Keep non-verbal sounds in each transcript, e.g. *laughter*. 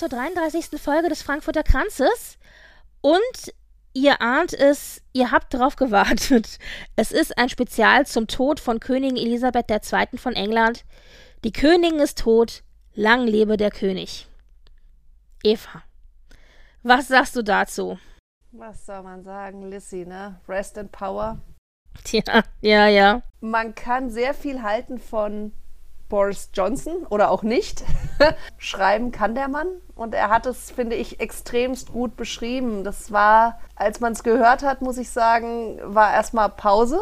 Zur 33. Folge des Frankfurter Kranzes. Und ihr ahnt es, ihr habt drauf gewartet. Es ist ein Spezial zum Tod von Königin Elisabeth II. von England. Die Königin ist tot, lang lebe der König. Eva, was sagst du dazu? Was soll man sagen, Lissy, ne? Rest in Power. Tja, ja, ja. Man kann sehr viel halten von Boris Johnson oder auch nicht. *laughs* Schreiben kann der Mann und er hat es, finde ich, extremst gut beschrieben. Das war, als man es gehört hat, muss ich sagen, war erstmal Pause.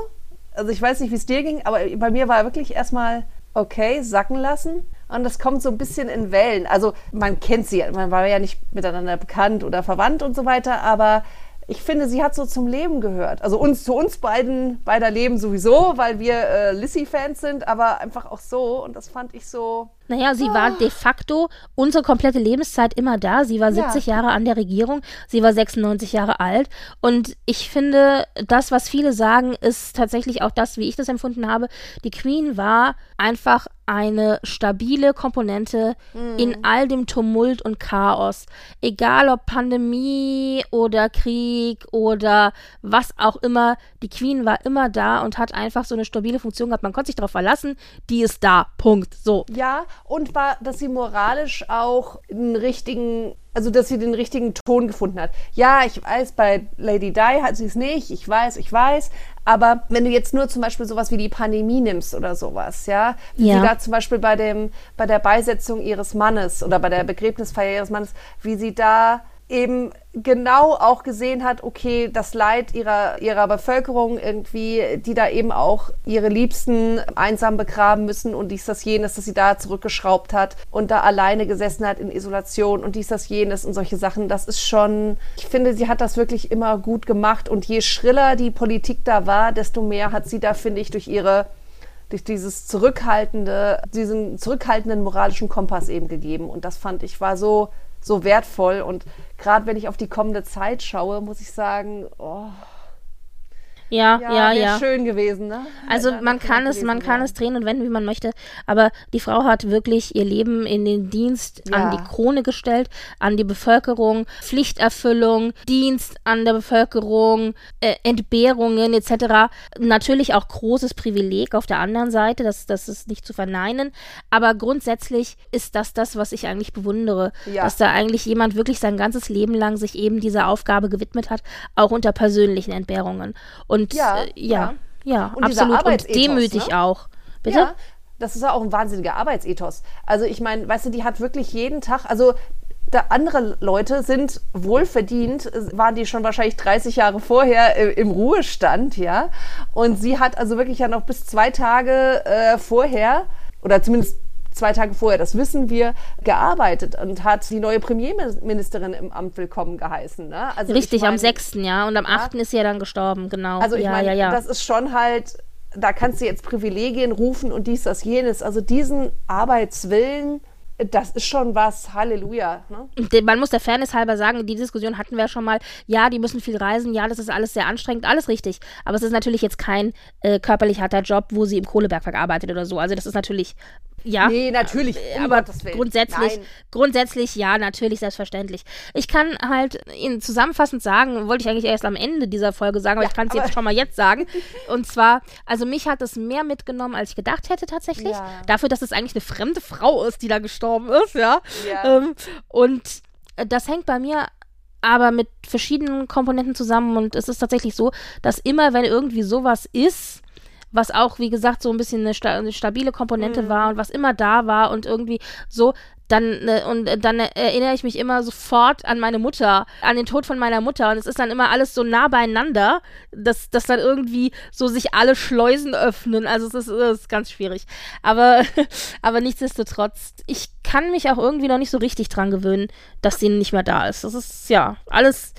Also ich weiß nicht, wie es dir ging, aber bei mir war wirklich erstmal okay, sacken lassen. Und das kommt so ein bisschen in Wellen. Also man kennt sie, man war ja nicht miteinander bekannt oder verwandt und so weiter, aber ich finde, sie hat so zum Leben gehört. Also uns zu uns beiden beider Leben sowieso, weil wir äh, Lissy-Fans sind, aber einfach auch so. Und das fand ich so. Naja, sie war de facto unsere komplette Lebenszeit immer da. Sie war 70 Ja. Jahre an der Regierung, sie war 96 Jahre alt. Und ich finde, das, was viele sagen, ist tatsächlich auch das, wie ich das empfunden habe. Die Queen war einfach eine stabile Komponente in all dem Tumult und Chaos. Egal ob Pandemie oder Krieg oder was auch immer, die Queen war immer da und hat einfach so eine stabile Funktion gehabt. Man konnte sich darauf verlassen, die ist da. Punkt. So. Ja, und war, dass sie moralisch auch einen richtigen, also dass sie den richtigen Ton gefunden hat. Ja, ich weiß, bei Lady Di hat sie es nicht, ich weiß, ich weiß, aber wenn du jetzt nur zum Beispiel sowas wie die Pandemie nimmst oder sowas, ja, wie Ja. sie da zum Beispiel bei dem, bei der Beisetzung ihres Mannes oder bei der Begräbnisfeier ihres Mannes, wie sie da eben genau auch gesehen hat, okay, das Leid ihrer, ihrer Bevölkerung irgendwie, die da eben auch ihre Liebsten einsam begraben müssen und dies, das, jenes, dass sie da zurückgeschraubt hat und da alleine gesessen hat in Isolation und dies, das, jenes und solche Sachen, das ist schon, ich finde, sie hat das wirklich immer gut gemacht und je schriller die Politik da war, desto mehr hat sie da, finde ich, durch ihre durch dieses zurückhaltende, diesen zurückhaltenden moralischen Kompass eben gegeben. Und das fand ich war so, so wertvoll. Und gerade wenn ich auf die kommende Zeit schaue, muss ich sagen, oh, Ja, ja, ja, ja. schön gewesen, ne? Also man kann es, gewesen, man kann ja. es drehen und wenden, wie man möchte. Aber die Frau hat wirklich ihr Leben in den Dienst an die Krone gestellt, an die Bevölkerung, Pflichterfüllung, Dienst an der Bevölkerung, äh, Entbehrungen etc. Natürlich auch großes Privileg auf der anderen Seite, das, das ist nicht zu verneinen. Aber grundsätzlich ist das das, was ich eigentlich bewundere, dass da eigentlich jemand wirklich sein ganzes Leben lang sich eben dieser Aufgabe gewidmet hat, auch unter persönlichen Entbehrungen. Und Ja, äh, ja, ja, Und dieser absolut. Und demütig ne? auch. Bitte? Ja, das ist ja auch ein wahnsinniger Arbeitsethos. Also ich meine, weißt du, die hat wirklich jeden Tag, also da andere Leute sind wohlverdient, äh, waren die schon wahrscheinlich 30 Jahre vorher äh, im Ruhestand, ja. Und sie hat also wirklich ja noch bis zwei Tage äh, vorher, oder zumindest zwei Tage vorher, das wissen wir, gearbeitet und hat die neue Premierministerin im Amt willkommen geheißen. Ne? Also ich Richtig, am mein, 6. ja. Und am 8. ist sie ja dann gestorben, genau. also ich ja, meine, ja, ja. das ist schon halt, da kannst du jetzt Privilegien rufen und dies, das, jenes. Also diesen Arbeitswillen, das ist schon was, Halleluja. Ne? Man muss der Fairness halber sagen, die Diskussion hatten wir ja schon mal. Ja, die müssen viel reisen. Ja, das ist alles sehr anstrengend. Alles richtig. Aber es ist natürlich jetzt kein äh, körperlich harter Job, wo sie im Kohlebergwerk arbeitet oder so. Also das ist natürlich, ja. Nee, natürlich, um aber grundsätzlich, Nein. grundsätzlich ja, natürlich, selbstverständlich. Ich kann halt Ihnen zusammenfassend sagen, wollte ich eigentlich erst am Ende dieser Folge sagen, aber Ja, ich kann es jetzt schon mal jetzt sagen. Und zwar, also mich hat es mehr mitgenommen, als ich gedacht hätte tatsächlich. Ja. Dafür, dass es eigentlich eine fremde Frau ist, die da gestorben ist, ja. Ja. Ähm, und äh, das hängt bei mir aber mit verschiedenen Komponenten zusammen und es ist tatsächlich so, dass immer, wenn irgendwie sowas ist, was auch, wie gesagt, so ein bisschen eine, sta eine stabile Komponente Mhm. war und was immer da war und irgendwie so, dann äh, und äh, dann erinnere ich mich immer sofort an meine Mutter, an den Tod von meiner Mutter und es ist dann immer alles so nah beieinander, dass, dass dann irgendwie so sich alle Schleusen öffnen. Also es ist, es ist ganz schwierig. Aber, *laughs* aber nichtsdestotrotz, ich kann mich auch irgendwie noch nicht so richtig dran gewöhnen, dass sie nicht mehr da ist. Das ist ja alles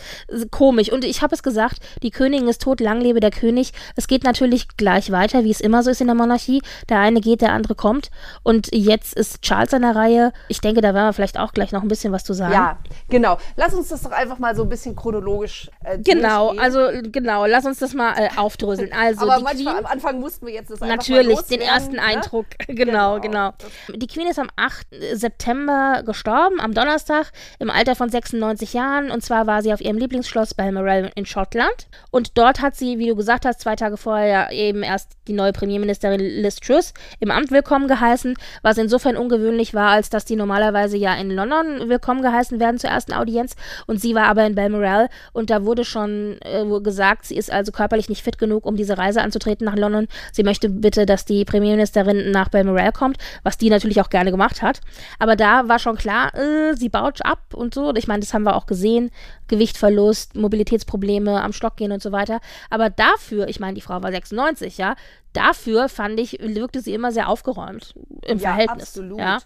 komisch. Und ich habe es gesagt, die Königin ist tot, lang lebe der König. Es geht natürlich gleich weiter, wie es immer so ist in der Monarchie. Der eine geht, der andere kommt. Und jetzt ist Charles an der Reihe. Ich denke, da werden wir vielleicht auch gleich noch ein bisschen was zu sagen. Ja, genau. Lass uns das doch einfach mal so ein bisschen chronologisch äh, Genau, also genau, lass uns das mal äh, aufdröseln. Also Aber die manchmal Queen, am Anfang mussten wir jetzt das einfach Natürlich, mal den ersten ne? Eindruck. *laughs* Genau, Genau. genau. Die Queen ist am 8. September gestorben, am Donnerstag, im Alter von 96 Jahren. Und zwar war sie auf ihrem Lieblingsschloss Balmoral in Schottland. Und dort hat sie, wie du gesagt hast, zwei Tage vorher eben erst die neue Premierministerin Liz Truss im Amt willkommen geheißen, was insofern ungewöhnlich war, als dass die normalerweise ja in London willkommen geheißen werden zur ersten Audienz. Und sie war aber in Balmoral und da wurde schon äh, gesagt, sie ist also körperlich nicht fit genug, um diese Reise anzutreten nach London. Sie möchte bitte, dass die Premierministerin nach Balmoral kommt, was die natürlich auch gerne gemacht hat. Aber da war schon klar, äh, sie baut ab und so. Und ich meine, das haben wir auch gesehen. Gewichtverlust, Mobilitätsprobleme, am Stock gehen und so weiter. Aber dafür, ich meine, die Frau war 96, ja, dafür fand ich, wirkte sie immer sehr aufgeräumt im Ja, Verhältnis. absolut. Ja.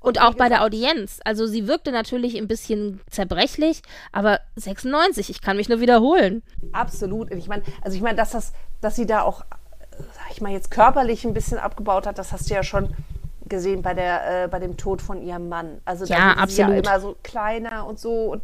Und auch bei der Audienz. Also sie wirkte natürlich ein bisschen zerbrechlich, aber 96, ich kann mich nur wiederholen. Absolut. Ich meine, also ich meine, dass das, dass sie da auch, äh, sag ich mal, jetzt körperlich ein bisschen abgebaut hat, das hast du ja schon gesehen bei der, äh, bei dem Tod von ihrem Mann. Also da Ja, sie ja absolut. immer so kleiner und so. Und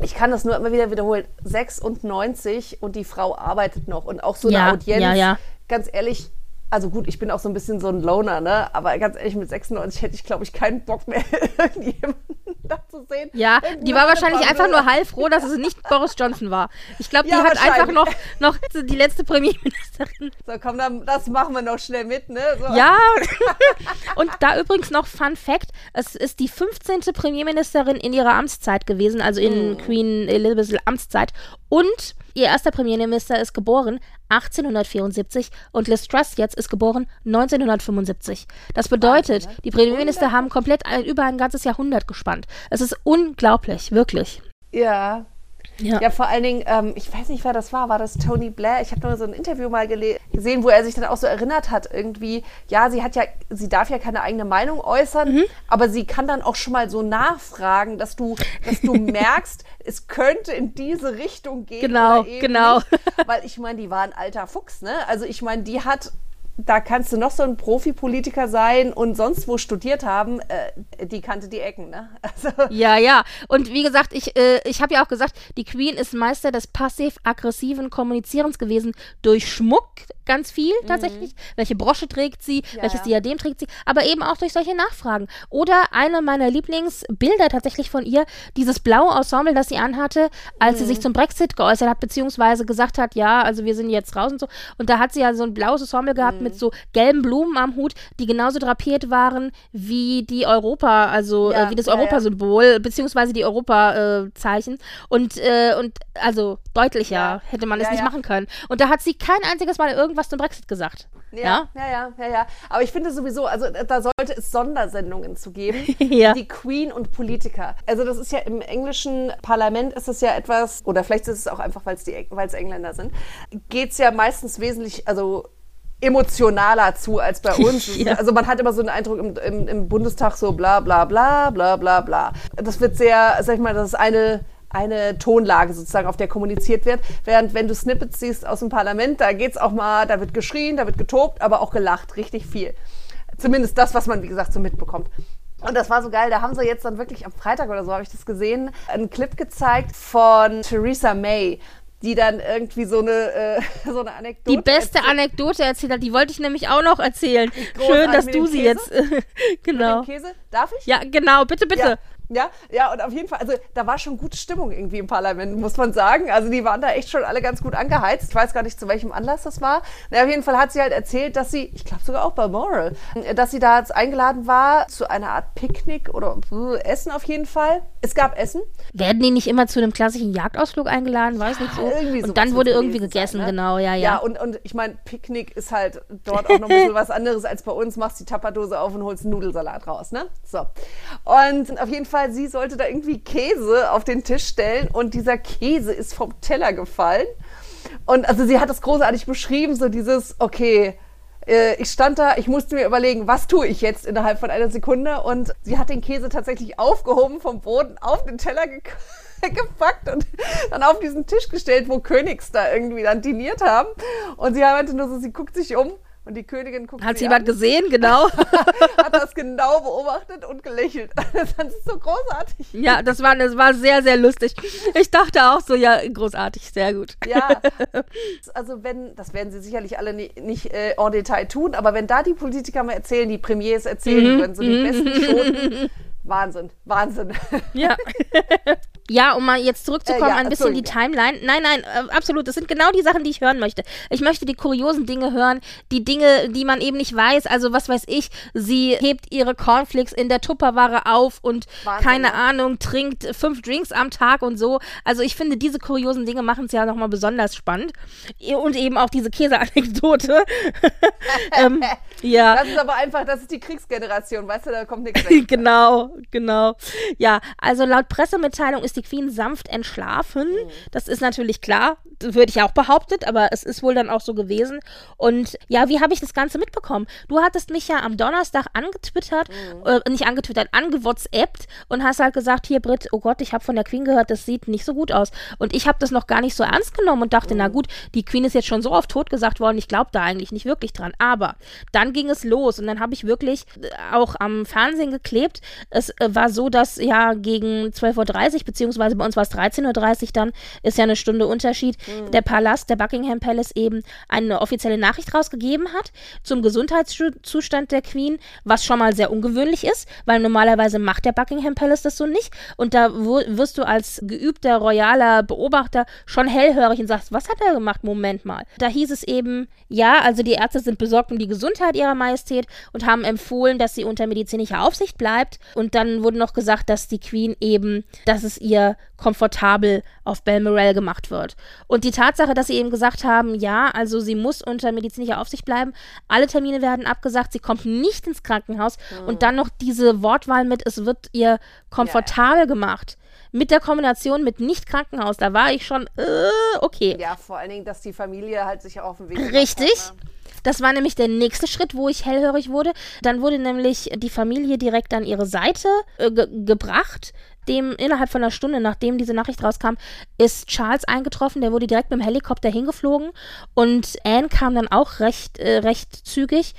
ich kann das nur immer wieder wiederholen. 96 und die Frau arbeitet noch. Und auch so eine Ja, Audienz, ja, ja. ganz ehrlich, also gut, ich bin auch so ein bisschen so ein Loner, ne? Aber ganz ehrlich, mit 96 hätte ich, glaube ich, keinen Bock mehr, *laughs* irgendjemanden da zu sehen. Ja, die war wahrscheinlich einer einfach nur heilfroh, dass es nicht *laughs* Boris Johnson war. Ich glaube, die Ja, hat einfach noch, noch die letzte Premierministerin. So, komm, dann, das machen wir noch schnell mit, ne? So. Ja, *laughs* und da übrigens noch Fun Fact: Es ist die 15. Premierministerin in ihrer Amtszeit gewesen, also in Queen Elizabeths Amtszeit. Und ihr erster Premierminister ist geboren 1874 und Liz Truss jetzt ist geboren 1975. Das bedeutet, Wahnsinn, ne? die Premierminister haben komplett ein, über ein ganzes Jahrhundert gespannt. Es ist unglaublich, wirklich. Ja. Ja. Ja, vor allen Dingen, ähm, ich weiß nicht, wer das war. War das Tony Blair? Ich habe nur so ein Interview mal gesehen, wo er sich dann auch so erinnert hat, irgendwie, ja, sie hat ja, sie darf ja keine eigene Meinung äußern, Mhm. aber sie kann dann auch schon mal so nachfragen, dass du, dass du *laughs* merkst, es könnte in diese Richtung gehen. Genau, genau. Nicht. Weil ich meine, die war ein alter Fuchs, ne? Also ich meine, die hat. Da kannst du noch so ein Profipolitiker sein und sonst wo studiert haben, äh, die kannte die Ecken, ne? *laughs* Also, Ja, ja. Und wie gesagt, ich, äh, ich habe ja auch gesagt, die Queen ist Meister des passiv-aggressiven Kommunizierens gewesen durch Schmuck ganz viel tatsächlich. Welche Brosche trägt sie, Mhm. Ja, welches ja. Diadem trägt sie, aber eben auch durch solche Nachfragen. Oder eine meiner Lieblingsbilder tatsächlich von ihr, dieses blaue Ensemble, das sie anhatte, als sie Mhm. sich zum Brexit geäußert hat, beziehungsweise gesagt hat, ja, also wir sind jetzt raus und so. Und da hat sie ja so ein blaues Ensemble gehabt Mhm. mit so gelben Blumen am Hut, die genauso drapiert waren wie die Europa, also Ja, äh, wie das ja, ja. Europasymbol, beziehungsweise die Europa-Zeichen. und, äh, und also deutlicher Ja. hätte man es Ja, nicht ja. machen können. Und da hat sie kein einziges Mal irgendwas zum Brexit gesagt. Ja, ja, ja, ja, ja. Aber ich finde sowieso, also äh, da sollte es Sondersendungen zu geben. *laughs* Ja. Die Queen und Politiker. Also das ist ja im englischen Parlament ist es ja etwas, oder vielleicht ist es auch einfach, weil es die, weil es Engländer sind, geht es ja meistens wesentlich, also emotionaler zu als bei uns. *laughs* Ja. Also man hat immer so einen Eindruck im, im, im Bundestag so bla bla bla bla bla bla. Das wird sehr, sag ich mal, das ist eine eine Tonlage sozusagen, auf der kommuniziert wird. Während wenn du Snippets siehst aus dem Parlament, da geht's auch mal, da wird geschrien, da wird getobt, aber auch gelacht, richtig viel. Zumindest das, was man, wie gesagt, so mitbekommt. Und das war so geil, da haben sie jetzt dann wirklich am Freitag oder so, habe ich das gesehen, einen Clip gezeigt von Theresa May, die dann irgendwie so eine, äh, *laughs* so eine Anekdote Die beste erzählt. Anekdote erzählt hat, die wollte ich nämlich auch noch erzählen. großartig Schön, dass du sie Käse? jetzt. *laughs* genau. Mit dem Käse. Darf ich? Ja, genau, bitte, bitte. Ja, ja, ja, und auf jeden Fall, also da war schon gute Stimmung irgendwie im Parlament, muss man sagen. Also die waren da echt schon alle ganz gut angeheizt. Ich weiß gar nicht, zu welchem Anlass das war. Na, auf jeden Fall hat sie halt erzählt, dass sie, ich glaube sogar auch bei Moral, dass sie da jetzt eingeladen war zu einer Art Picknick oder äh, Essen auf jeden Fall. Es gab Essen. Werden die nicht immer zu einem klassischen Jagdausflug eingeladen? Weiß nicht so. Sowas und dann wurde irgendwie gegessen, sein, ne? genau, ja, ja. Ja, und, und ich meine, Picknick ist halt dort auch noch ein bisschen *laughs* was anderes als bei uns. Machst die Tapperdose auf und holst einen Nudelsalat raus, ne? So. Und auf jeden Fall, sie sollte da irgendwie Käse auf den Tisch stellen und dieser Käse ist vom Teller gefallen. Und also sie hat das großartig beschrieben, so dieses, okay, äh, ich stand da, ich musste mir überlegen, was tue ich jetzt innerhalb von einer Sekunde. Und sie hat den Käse tatsächlich aufgehoben vom Boden auf den Teller ge *laughs* gepackt und dann auf diesen Tisch gestellt, wo Königs da irgendwie dann diniert haben. Und sie meinte nur so, sie guckt sich um und die Königin guckt Hat sie jemand an, gesehen, *laughs* genau. hat das genau beobachtet und gelächelt. *laughs* Das ist so großartig. ja, das war, das war sehr, sehr lustig. Ich dachte auch so, ja, großartig, sehr gut. Ja, *laughs* also wenn, das werden sie sicherlich alle ni- nicht äh, en Detail tun, aber wenn da die Politiker mal erzählen, die Premiers erzählen können, so die besten Schoten, Wahnsinn, Wahnsinn. Ja. Ja, um mal jetzt zurückzukommen, Äh, ja, ein bisschen die Timeline. Nein, nein, äh, absolut. Das sind genau die Sachen, die ich hören möchte. Ich möchte die kuriosen Dinge hören, die Dinge, die man eben nicht weiß. Also, was weiß ich, sie hebt ihre Cornflakes in der Tupperware auf und Wahnsinn, keine ne? Ahnung, trinkt fünf Drinks am Tag und so. Also, ich finde, diese kuriosen Dinge machen es ja nochmal besonders spannend. Und eben auch diese Käseanekdote. *laughs* ähm, *laughs* ja. Das ist aber einfach, das ist die Kriegsgeneration, weißt du, da kommt nichts weg. *laughs* genau, genau. Ja, also laut Pressemitteilung ist die Queen sanft entschlafen. Das ist natürlich klar, würde ich auch behauptet, aber es ist wohl dann auch so gewesen. Und ja, wie habe ich das Ganze mitbekommen? Du hattest mich ja am Donnerstag angetwittert, äh, nicht angetwittert, angewhatsappt und hast halt gesagt, hier Brit, oh Gott, ich habe von der Queen gehört, das sieht nicht so gut aus. Und ich habe das noch gar nicht so ernst genommen und dachte, na gut, die Queen ist jetzt schon so oft tot gesagt worden, ich glaube da eigentlich nicht wirklich dran. Aber dann ging es los und dann habe ich wirklich äh, auch am Fernsehen geklebt. Es äh, war so, dass ja gegen 12.30 Uhr, beziehungsweise bei uns war es 13.30 Uhr dann, ist ja eine Stunde Unterschied, der Palast, der Buckingham Palace eben eine offizielle Nachricht rausgegeben hat zum Gesundheitszustand der Queen, was schon mal sehr ungewöhnlich ist, weil normalerweise macht der Buckingham Palace das so nicht. Und da wirst du als geübter royaler Beobachter schon hellhörig und sagst, was hat er gemacht? Moment mal. Da hieß es eben, ja, also die Ärzte sind besorgt um die Gesundheit ihrer Majestät und haben empfohlen, dass sie unter medizinischer Aufsicht bleibt. Und dann wurde noch gesagt, dass die Queen eben, dass es ihr komfortabel auf Balmoral gemacht wird. Und die Tatsache, dass sie eben gesagt haben, ja, also sie muss unter medizinischer Aufsicht bleiben, alle Termine werden abgesagt, sie kommt nicht ins Krankenhaus und dann noch diese Wortwahl mit, es wird ihr komfortabel gemacht. Mit der Kombination mit nicht Krankenhaus, da war ich schon, äh, okay. Ja, vor allen Dingen, dass die Familie halt sich auf den Weg Richtig. Hat, ne? Das war nämlich der nächste Schritt, wo ich hellhörig wurde. Dann wurde nämlich die Familie direkt an ihre Seite äh, ge gebracht. Dem innerhalb von einer Stunde, nachdem diese Nachricht rauskam, ist Charles eingetroffen. Der wurde direkt mit dem Helikopter hingeflogen und Anne kam dann auch recht, äh, recht zügig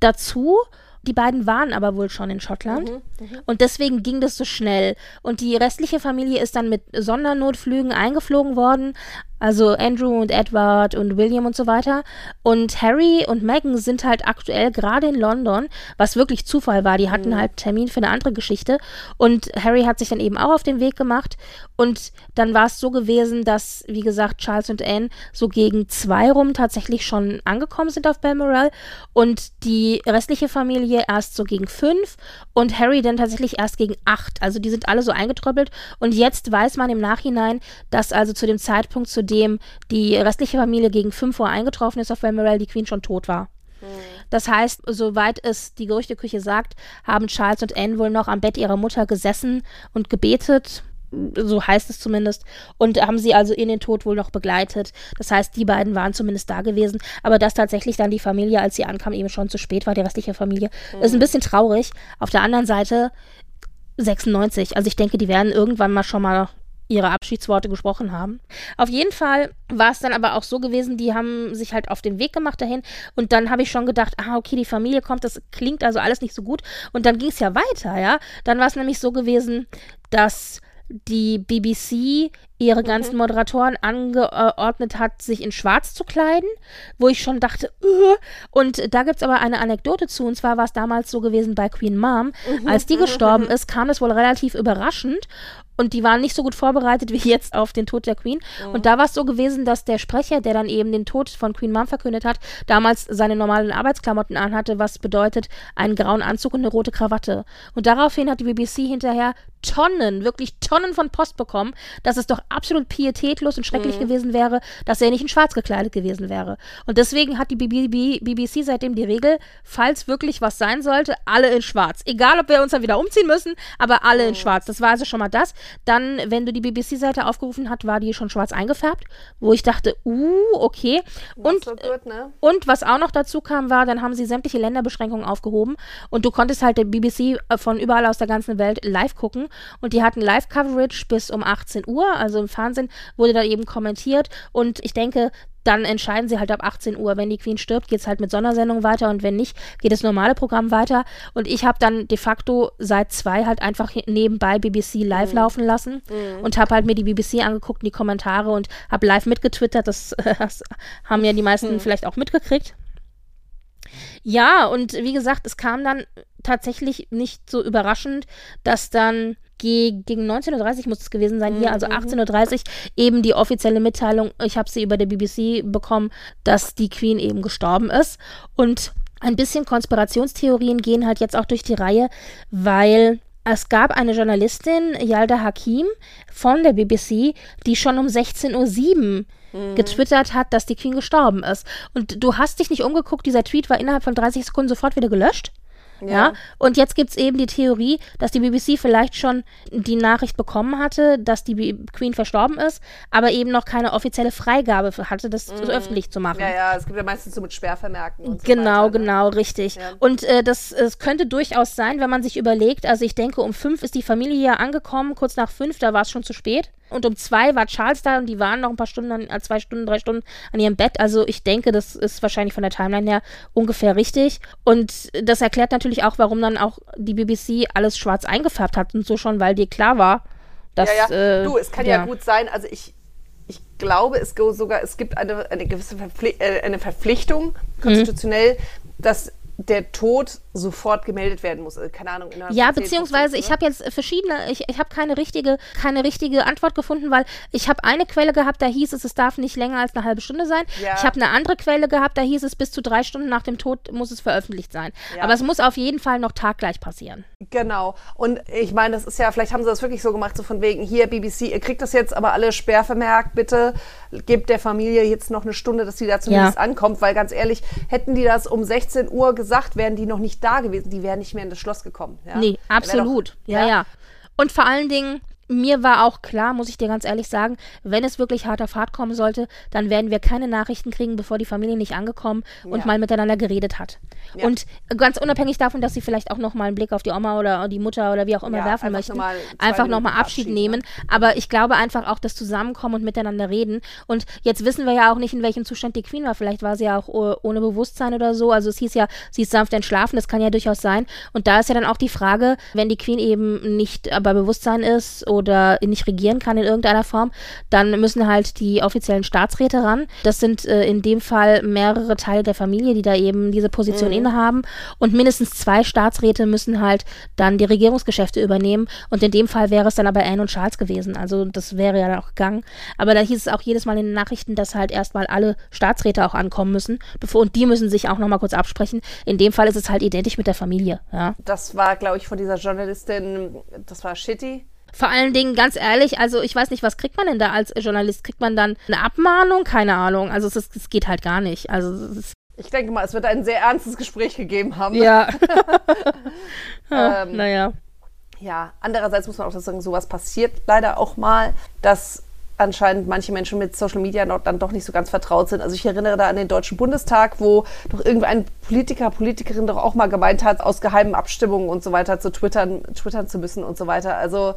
dazu. Die beiden waren aber wohl schon in Schottland und deswegen ging das so schnell. Und die restliche Familie ist dann mit Sondernotflügen eingeflogen worden. Also Andrew und Edward und William und so weiter. Und Harry und Meghan sind halt aktuell gerade in London, was wirklich Zufall war. Die hatten halt Termin für eine andere Geschichte. Und Harry hat sich dann eben auch auf den Weg gemacht. Und dann war es so gewesen, dass, wie gesagt, Charles und Anne so gegen zwei rum tatsächlich schon angekommen sind auf Balmoral. Und die restliche Familie erst so gegen fünf. Und Harry dann tatsächlich erst gegen acht. Also die sind alle so eingetröppelt. Und jetzt weiß man im Nachhinein, dass also zu dem Zeitpunkt, zu dem die restliche Familie gegen 5 Uhr eingetroffen ist auf Balmoral, die Queen schon tot war. Das heißt, soweit es die Gerüchteküche sagt, haben Charles und Anne wohl noch am Bett ihrer Mutter gesessen und gebetet. So heißt es zumindest. Und haben sie also in den Tod wohl noch begleitet. Das heißt, die beiden waren zumindest da gewesen. Aber dass tatsächlich dann die Familie, als sie ankam, eben schon zu spät war, die restliche Familie, ist ein bisschen traurig. Auf der anderen Seite 96. Also ich denke, die werden irgendwann mal schon mal ihre Abschiedsworte gesprochen haben. Auf jeden Fall war es dann aber auch so gewesen, die haben sich halt auf den Weg gemacht dahin und dann habe ich schon gedacht, ah, okay, die Familie kommt, das klingt also alles nicht so gut und dann ging es ja weiter, ja. Dann war es nämlich so gewesen, dass die BBC ihre ganzen Moderatoren angeordnet hat, sich in Schwarz zu kleiden, wo ich schon dachte, uh. und da gibt es aber eine Anekdote zu, und zwar war es damals so gewesen bei Queen Mom, als die gestorben *laughs* ist, kam es wohl relativ überraschend und die waren nicht so gut vorbereitet wie jetzt auf den Tod der Queen. Mhm. Und da war es so gewesen, dass der Sprecher, der dann eben den Tod von Queen Mom verkündet hat, damals seine normalen Arbeitsklamotten anhatte, was bedeutet einen grauen Anzug und eine rote Krawatte. Und daraufhin hat die BBC hinterher Tonnen, wirklich Tonnen von Post bekommen, dass es doch absolut pietätlos und schrecklich mhm. gewesen wäre, dass er nicht in schwarz gekleidet gewesen wäre. Und deswegen hat die BBC seitdem die Regel, falls wirklich was sein sollte, alle in schwarz. Egal, ob wir uns dann wieder umziehen müssen, aber alle mhm. in schwarz. Das war also schon mal das. Dann, wenn du die BBC-Seite aufgerufen hast, war die schon schwarz eingefärbt, wo ich dachte, uh, okay. Und, so gut, ne? und was auch noch dazu kam, war, dann haben sie sämtliche Länderbeschränkungen aufgehoben und du konntest halt der BBC äh, von überall aus der ganzen Welt live gucken und die hatten Live-Coverage bis um 18 Uhr, also im Fernsehen wurde da eben kommentiert und ich denke, dann entscheiden sie halt ab 18 Uhr. Wenn die Queen stirbt, geht es halt mit Sondersendung weiter und wenn nicht, geht das normale Programm weiter. Und ich habe dann de facto seit zwei halt einfach nebenbei BBC live mhm. laufen lassen mhm. und habe halt mir die BBC angeguckt, die Kommentare und habe live mitgetwittert. Das, *laughs* das, haben ja die meisten mhm. vielleicht auch mitgekriegt. Ja, und wie gesagt, es kam dann tatsächlich nicht so überraschend, dass dann gegen 19.30 Uhr muss es gewesen sein, hier, also 18.30 Uhr, eben die offizielle Mitteilung, ich habe sie über der BBC bekommen, dass die Queen eben gestorben ist. Und ein bisschen Konspirationstheorien gehen halt jetzt auch durch die Reihe, weil es gab eine Journalistin, Yalda Hakim, von der BBC, die schon um 16.07 Uhr mhm. getwittert hat, dass die Queen gestorben ist. Und du hast dich nicht umgeguckt, dieser Tweet war innerhalb von 30 Sekunden sofort wieder gelöscht. Ja. ja. Und jetzt gibt es eben die Theorie, dass die BBC vielleicht schon die Nachricht bekommen hatte, dass die Queen verstorben ist, aber eben noch keine offizielle Freigabe hatte, das mhm. öffentlich zu machen. Ja, ja, es gibt ja meistens so mit Sperrvermerken und so Genau, weiter, ne? genau, richtig. Ja. Und äh, das es könnte durchaus sein, wenn man sich überlegt, also ich denke, um fünf ist die Familie hier angekommen, kurz nach fünf, da war es schon zu spät. Und um zwei war Charles da und die waren noch ein paar Stunden, an, äh, zwei Stunden, drei Stunden an ihrem Bett. Also ich denke, das ist wahrscheinlich von der Timeline her ungefähr richtig. Und das erklärt natürlich auch, warum dann auch die BBC alles schwarz eingefärbt hat und so schon, weil dir klar war, dass. Ja, ja. Äh, du, es kann ja. ja gut sein. Also ich, ich glaube, es sogar, es gibt eine, eine gewisse Verpflicht, äh, eine Verpflichtung konstitutionell, mhm. dass der Tod sofort gemeldet werden muss. Äh, keine Ahnung. Ja, beziehungsweise ich habe jetzt verschiedene, ich, ich habe keine richtige, keine richtige Antwort gefunden, weil ich habe eine Quelle gehabt, da hieß es, es darf nicht länger als eine halbe Stunde sein. Ja. Ich habe eine andere Quelle gehabt, da hieß es, bis zu drei Stunden nach dem Tod muss es veröffentlicht sein. Ja. Aber es muss auf jeden Fall noch taggleich passieren. Genau. Und ich meine, das ist ja, vielleicht haben sie das wirklich so gemacht, so von wegen, hier BBC, ihr kriegt das jetzt, aber alle sperrvermerkt, bitte gebt der Familie jetzt noch eine Stunde, dass sie da zumindest ja. ankommt, weil ganz ehrlich, hätten die das um 16 Uhr gesagt, wären die noch nicht da gewesen, die wären nicht mehr in das Schloss gekommen. Ja? Nee, absolut. Doch, ja, ja, ja. Und vor allen Dingen, mir war auch klar, muss ich dir ganz ehrlich sagen, wenn es wirklich hart auf hart kommen sollte, dann werden wir keine Nachrichten kriegen, bevor die Familie nicht angekommen und ja. mal miteinander geredet hat. Ja. Und ganz unabhängig davon, dass sie vielleicht auch noch mal einen Blick auf die Oma oder die Mutter oder wie auch immer ja, werfen einfach möchten, noch einfach nochmal Abschied, Abschied nehmen. Ne? Aber ich glaube einfach auch das Zusammenkommen und miteinander reden. Und jetzt wissen wir ja auch nicht, in welchem Zustand die Queen war. Vielleicht war sie ja auch ohne Bewusstsein oder so. Also es hieß ja, sie ist sanft entschlafen, das kann ja durchaus sein. Und da ist ja dann auch die Frage, wenn die Queen eben nicht bei Bewusstsein ist oder nicht regieren kann in irgendeiner Form, dann müssen halt die offiziellen Staatsräte ran. Das sind äh, in dem Fall mehrere Teile der Familie, die da eben diese Position mhm. innehaben. Und mindestens zwei Staatsräte müssen halt dann die Regierungsgeschäfte übernehmen. Und in dem Fall wäre es dann aber Anne und Charles gewesen. Also das wäre ja auch gegangen. Aber da hieß es auch jedes Mal in den Nachrichten, dass halt erstmal alle Staatsräte auch ankommen müssen. Bevor, und die müssen sich auch nochmal kurz absprechen. In dem Fall ist es halt identisch mit der Familie. Ja. Das war, glaube ich, von dieser Journalistin, das war Shitty vor allen Dingen, ganz ehrlich, also ich weiß nicht, was kriegt man denn da als Journalist? Kriegt man dann eine Abmahnung? Keine Ahnung. Also es, es geht halt gar nicht. Also ich denke mal, es wird ein sehr ernstes Gespräch gegeben haben. Ja. *laughs* ähm, naja. Ja, andererseits muss man auch sagen, sowas passiert leider auch mal, dass anscheinend manche Menschen mit Social Media noch, dann doch nicht so ganz vertraut sind. Also ich erinnere da an den Deutschen Bundestag, wo doch irgendein Politiker, Politikerin doch auch mal gemeint hat, aus geheimen Abstimmungen und so weiter zu twittern, twittern zu müssen und so weiter. Also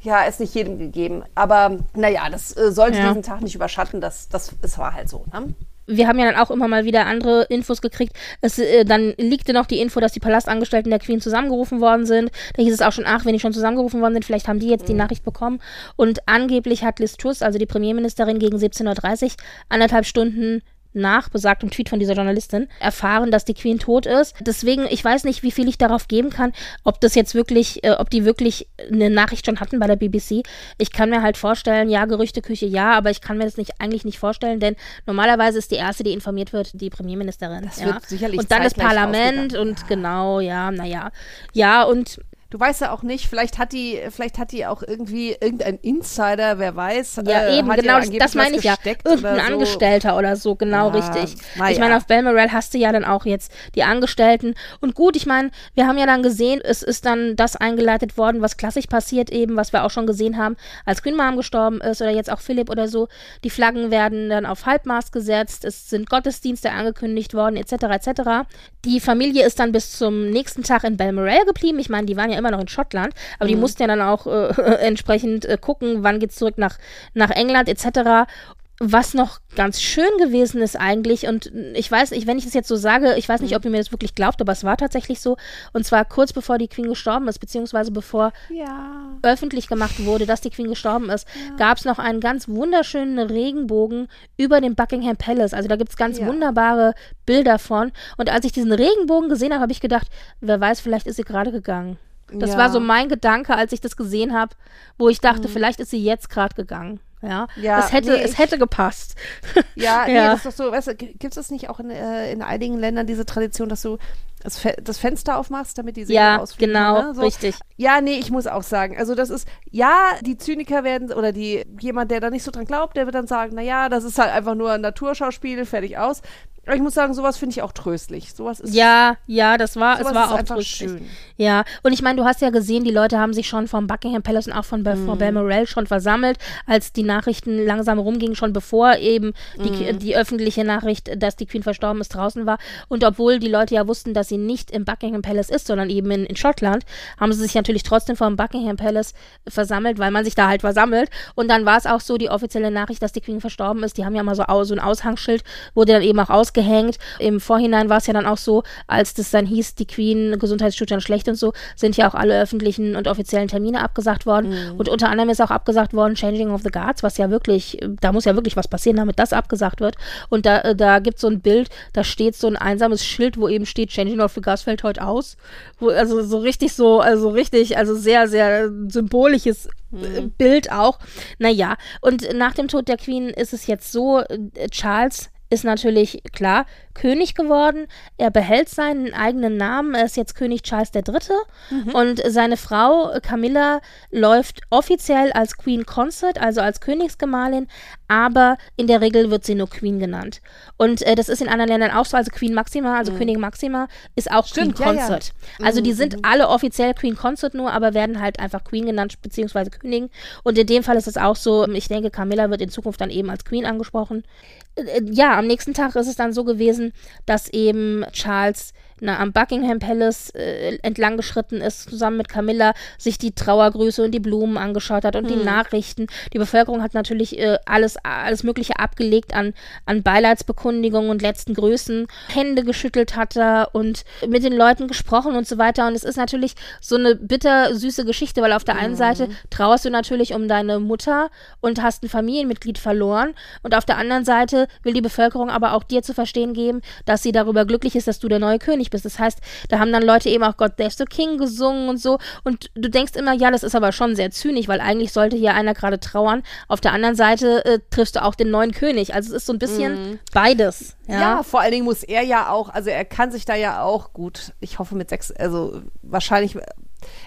ja, ist nicht jedem gegeben. Aber naja, das äh, sollte Ja. diesen Tag nicht überschatten. Das, das, es war halt so. Ne? Wir haben ja dann auch immer mal wieder andere Infos gekriegt. Es, äh, dann liegte noch die Info, dass die Palastangestellten der Queen zusammengerufen worden sind. Da hieß es auch schon, ach, wenn die schon zusammengerufen worden sind, vielleicht haben die jetzt die Nachricht bekommen. Und angeblich hat Liz Truss, also die Premierministerin, gegen 17.30 Uhr anderthalb Stunden nach besagtem Tweet von dieser Journalistin erfahren, dass die Queen tot ist. Deswegen, ich weiß nicht, wie viel ich darauf geben kann, ob das jetzt wirklich, äh, ob die wirklich eine Nachricht schon hatten bei der BBC. Ich kann mir halt vorstellen, ja, Gerüchteküche, ja, aber ich kann mir das nicht eigentlich nicht vorstellen, denn normalerweise ist die erste, die informiert wird, die Premierministerin. Das ja. wird sicherlich Und dann das Parlament und genau, ja, naja. Ja, und Du weißt ja auch nicht, vielleicht hat die, vielleicht hat die auch irgendwie irgendein Insider, wer weiß. Ja, äh, eben, genau, das, das meine ich ja. Irgendein oder so. Angestellter oder so, genau Ja, richtig. na Ich meine, ja. auf Balmoral hast du ja dann auch jetzt die Angestellten. Und gut, ich meine, wir haben ja dann gesehen, es ist dann das eingeleitet worden, was klassisch passiert eben, was wir auch schon gesehen haben, als Queen Mom gestorben ist oder jetzt auch Philipp oder so. Die Flaggen werden dann auf Halbmast gesetzt, es sind Gottesdienste angekündigt worden, etc., etc. Die Familie ist dann bis zum nächsten Tag in Balmoral geblieben. Ich meine, die waren ja immer noch in Schottland, aber die mussten ja dann auch äh, *laughs* entsprechend äh, gucken, wann geht's zurück nach, nach England, etc. Was noch ganz schön gewesen ist eigentlich, und ich weiß nicht, wenn ich das jetzt so sage, ich weiß nicht, ob ihr mir das wirklich glaubt, aber es war tatsächlich so. Und zwar kurz bevor die Queen gestorben ist, beziehungsweise bevor Ja. öffentlich gemacht wurde, dass die Queen gestorben ist, gab es noch einen ganz wunderschönen Regenbogen über dem Buckingham Palace. Also da gibt es ganz Ja. wunderbare Bilder von. Und als ich diesen Regenbogen gesehen habe, habe ich gedacht, wer weiß, vielleicht ist sie gerade gegangen. Das Ja. Mhm. war so mein Gedanke, als ich das gesehen habe, wo ich dachte, vielleicht ist sie jetzt gerade gegangen. Ja, Ja, es hätte, nee, es hätte gepasst. *laughs* Ja, nee, Ja. das ist doch so, weißt du, gibt es das nicht auch in, äh, in einigen Ländern diese Tradition, dass du das, Fe das Fenster aufmachst, damit die Seele Ja, ausfliegen? genau, ne? so. richtig. Ja, nee, ich muss auch sagen, also das ist, ja, die Zyniker werden, oder die, jemand, der da nicht so dran glaubt, der wird dann sagen, na ja, das ist halt einfach nur ein Naturschauspiel, fertig aus. Aber ich muss sagen, sowas finde ich auch tröstlich. Sowas ist, Ja, ja, das war, es war auch einfach tröstlich. schön. Ja, und ich meine, du hast ja gesehen, die Leute haben sich schon vom Buckingham Palace und auch von Mhm. vor Balmoral schon versammelt, als die Nachrichten langsam rumgingen, schon bevor eben die, Mhm. die öffentliche Nachricht, dass die Queen verstorben ist, draußen war. Und obwohl die Leute ja wussten, dass sie nicht im Buckingham Palace ist, sondern eben in, in Schottland, haben sie sich natürlich trotzdem vom Buckingham Palace versammelt, weil man sich da halt versammelt. Und dann war es auch so, die offizielle Nachricht, dass die Queen verstorben ist, die haben ja mal so, so ein Aushangsschild, wurde dann eben auch ausgehängt. Im Vorhinein war es ja dann auch so, als das dann hieß, die Queen, Gesundheitszustand schlecht und so, sind ja auch alle öffentlichen und offiziellen Termine abgesagt worden. Mhm. Und unter anderem ist auch abgesagt worden Changing of the Guards, was ja wirklich, da muss ja wirklich was passieren, damit das abgesagt wird. Und da, da gibt es so ein Bild, da steht so ein einsames Schild, wo eben steht, Changing of the Guards fällt heute aus. Wo, also so richtig so, also richtig, also sehr, sehr symbolisches äh, Bild auch. Naja, und nach dem Tod der Queen ist es jetzt so, äh, Charles ist natürlich klar König geworden. Er behält seinen eigenen Namen. Er ist jetzt König Charles III. Und seine Frau Camilla läuft offiziell als Queen Consort, also als Königsgemahlin, aber in der Regel wird sie nur Queen genannt. Und äh, das ist in anderen Ländern auch so. Also Queen Maxima, also Königin Maxima, ist auch Stimmt, Queen ja, ja. Consort. Also die sind alle offiziell Queen Consort nur, aber werden halt einfach Queen genannt, beziehungsweise Königin. Und in dem Fall ist es auch so, ich denke, Camilla wird in Zukunft dann eben als Queen angesprochen. Äh, Ja, am nächsten Tag ist es dann so gewesen, dass eben Charles na, am Buckingham Palace äh, entlang geschritten ist, zusammen mit Camilla, sich die Trauergrüße und die Blumen angeschaut hat und die Nachrichten. Die Bevölkerung hat natürlich äh, alles, alles Mögliche abgelegt an, an Beileidsbekundungen und letzten Grüßen. Hände geschüttelt hat er und mit den Leuten gesprochen und so weiter. Und es ist natürlich so eine bittersüße Geschichte, weil auf der einen Seite trauerst du natürlich um deine Mutter und hast ein Familienmitglied verloren. Und auf der anderen Seite will die Bevölkerung aber auch dir zu verstehen geben, dass sie darüber glücklich ist, dass du der neue König bist. Das heißt, da haben dann Leute eben auch God There's the King gesungen und so. Und du denkst immer, ja, das ist aber schon sehr zynisch, weil eigentlich sollte hier einer gerade trauern. Auf der anderen Seite äh, triffst du auch den neuen König. Also es ist so ein bisschen beides. Ja. Ja. vor allen Dingen muss er ja auch, also er kann sich da ja auch gut, ich hoffe mit sechs, also wahrscheinlich, äh,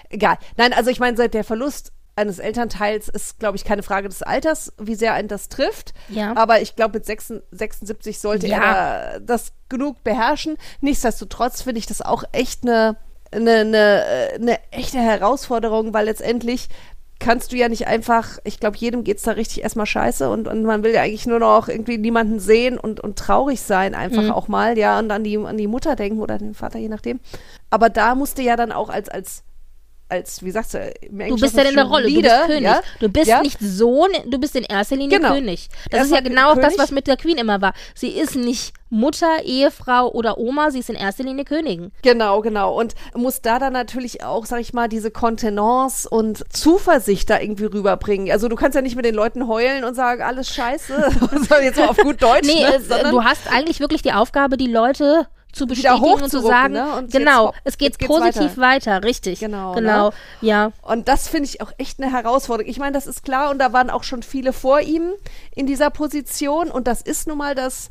egal. Nein, also ich meine, seit der Verlust eines Elternteils ist, glaube ich, keine Frage des Alters, wie sehr einen das trifft. Ja. Aber ich glaube, mit 76 76 sollte Ja. er da das genug beherrschen. Nichtsdestotrotz finde ich das auch echt eine, eine, eine, äh, eine echte Herausforderung, weil letztendlich kannst du ja nicht einfach, ich glaube, jedem geht's da richtig erstmal scheiße und, und man will ja eigentlich nur noch irgendwie niemanden sehen und, und traurig sein, einfach auch mal, ja, und an die, an die Mutter denken oder den Vater, je nachdem. Aber da musste ja dann auch als, als als, wie sagst du, Du bist ja in der Rolle, Leader, du bist König. Ja? Du bist Ja? nicht Sohn, du bist in erster Linie Genau. König. Das Erst ist ja genau auch das, König. was mit der Queen immer war. Sie ist nicht Mutter, Ehefrau oder Oma, sie ist in erster Linie Königin. Genau, genau. Und muss da dann natürlich auch, sag ich mal, diese Kontenance und Zuversicht da irgendwie rüberbringen. Also du kannst ja nicht mit den Leuten heulen und sagen, alles scheiße. *laughs* so jetzt mal auf gut Deutsch. Nee, ne? äh, du hast eigentlich wirklich die Aufgabe, die Leute zu bestätigen und zu sagen, ne? Und jetzt genau, hopp, es geht jetzt positiv weiter. richtig. Genau, Genau, ja. Und das finde ich auch echt eine Herausforderung. Ich meine, das ist klar und da waren auch schon viele vor ihm in dieser Position und das ist nun mal das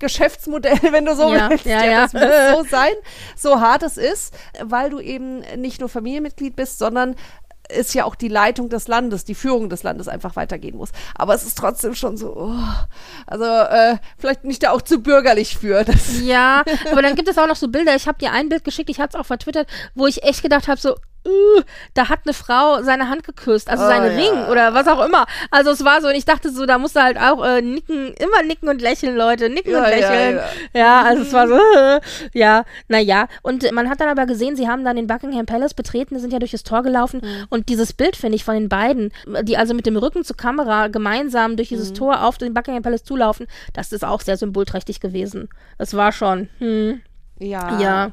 Geschäftsmodell, *laughs* wenn du so Ja, willst. ja, ja. Das muss so *laughs* sein, so hart es ist, weil du eben nicht nur Familienmitglied bist, sondern ist ja auch die Leitung des Landes, die Führung des Landes einfach weitergehen muss. Aber es ist trotzdem schon so, oh, also äh, vielleicht bin ich da auch zu bürgerlich für. Ja, aber dann gibt es auch noch so Bilder. Ich habe dir ein Bild geschickt, ich hatte es auch vertwittert, wo ich echt gedacht habe, so, uh, da hat eine Frau seine Hand geküsst, also Oh, seinen ja. Ring oder was auch immer. Also es war so, und ich dachte so, da musst du halt auch äh, nicken, immer nicken und lächeln, Leute, nicken Ja, und lächeln. ja. Ja, also es war so, äh, *laughs* ja, naja. Und man hat dann aber gesehen, sie haben dann den Buckingham Palace betreten, sind ja durch das Tor gelaufen Mhm. und dieses Bild, finde ich, von den beiden, die also mit dem Rücken zur Kamera gemeinsam durch dieses Mhm. Tor auf den Buckingham Palace zulaufen, das ist auch sehr symbolträchtig gewesen. Es war schon, hm. ja. Ja.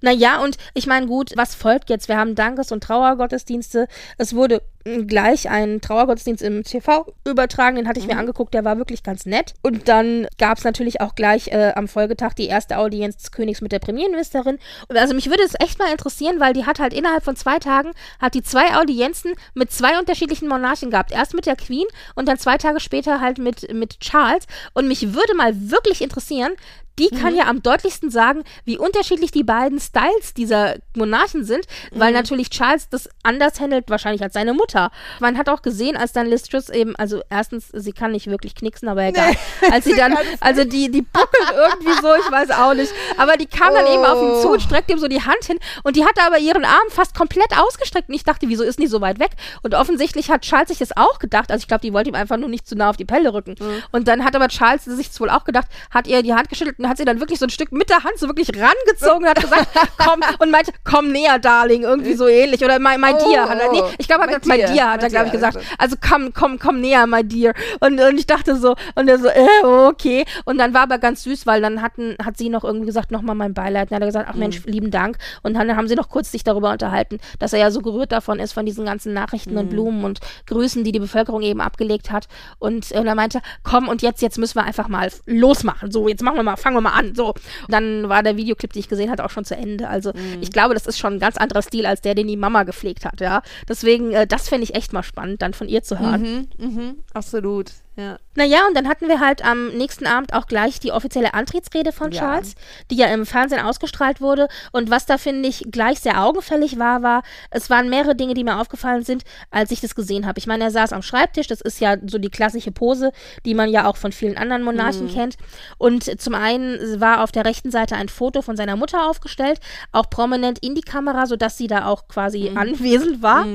Naja, und ich meine, gut, was folgt jetzt? Wir haben Dankes- und Trauergottesdienste. Es wurde mh, gleich ein Trauergottesdienst im TV übertragen, den hatte ich mir angeguckt, der war wirklich ganz nett. Und dann gab es natürlich auch gleich äh, am Folgetag die erste Audienz des Königs mit der Premierministerin. Also mich würde es echt mal interessieren, weil die hat halt innerhalb von zwei Tagen, hat die zwei Audienzen mit zwei unterschiedlichen Monarchen gehabt. Erst mit der Queen und dann zwei Tage später halt mit, mit Charles. Und mich würde mal wirklich interessieren, die kann ja am deutlichsten sagen, wie unterschiedlich die beiden Styles dieser Monarchen sind, weil natürlich Charles das anders handelt, wahrscheinlich als seine Mutter. Man hat auch gesehen, als dann Liz Truss eben, also erstens, sie kann nicht wirklich knicksen, aber egal. *laughs* Als sie dann, also die, die buckelt irgendwie so, ich weiß auch nicht. Aber die kam dann eben auf ihn zu und streckte ihm so die Hand hin und die hatte aber ihren Arm fast komplett ausgestreckt und ich dachte, wieso ist die so weit weg? Und offensichtlich hat Charles sich das auch gedacht, also ich glaube, die wollte ihm einfach nur nicht zu nah auf die Pelle rücken. Und dann hat aber Charles sich wohl auch gedacht, hat ihr die Hand geschüttelt und hat sie dann wirklich so ein Stück mit der Hand so wirklich rangezogen und hat gesagt, *laughs* komm, und meinte, komm näher, Darling, irgendwie so ähnlich. Oder my, my Oh, dear. Hat er, nee, ich glaube, er hat gesagt, my dear, hat er, glaube ich, gesagt. also. Also komm, komm, komm näher, my dear. Und, und ich dachte so, und er so, äh, okay. Und dann war aber ganz süß, weil dann hatten, hat sie noch irgendwie gesagt, nochmal mein Beileid. Und dann hat er gesagt, ach Mensch, lieben Dank. Und dann haben sie noch kurz sich darüber unterhalten, dass er ja so gerührt davon ist, von diesen ganzen Nachrichten und Blumen und Grüßen, die die Bevölkerung eben abgelegt hat. Und, und er meinte, komm, und jetzt, jetzt müssen wir einfach mal losmachen. So, jetzt machen wir mal, fangen wir mal an. So. Und dann war der Videoclip, den ich gesehen hatte, auch schon zu Ende. Also ich glaube, das ist schon ein ganz anderer Stil als der, den die Mama gepflegt hat, ja. Deswegen, äh, das fände ich echt mal spannend, dann von ihr zu hören. Mhm, mhm, absolut. Ja. Naja, und dann hatten wir halt am nächsten Abend auch gleich die offizielle Antrittsrede von Ja. Charles, die ja im Fernsehen ausgestrahlt wurde. Und was da, finde ich, gleich sehr augenfällig war, war, es waren mehrere Dinge, die mir aufgefallen sind, als ich das gesehen habe. Ich meine, er saß am Schreibtisch, das ist ja so die klassische Pose, die man ja auch von vielen anderen Monarchen kennt. Und zum einen war auf der rechten Seite ein Foto von seiner Mutter aufgestellt, auch prominent in die Kamera, sodass sie da auch quasi anwesend war.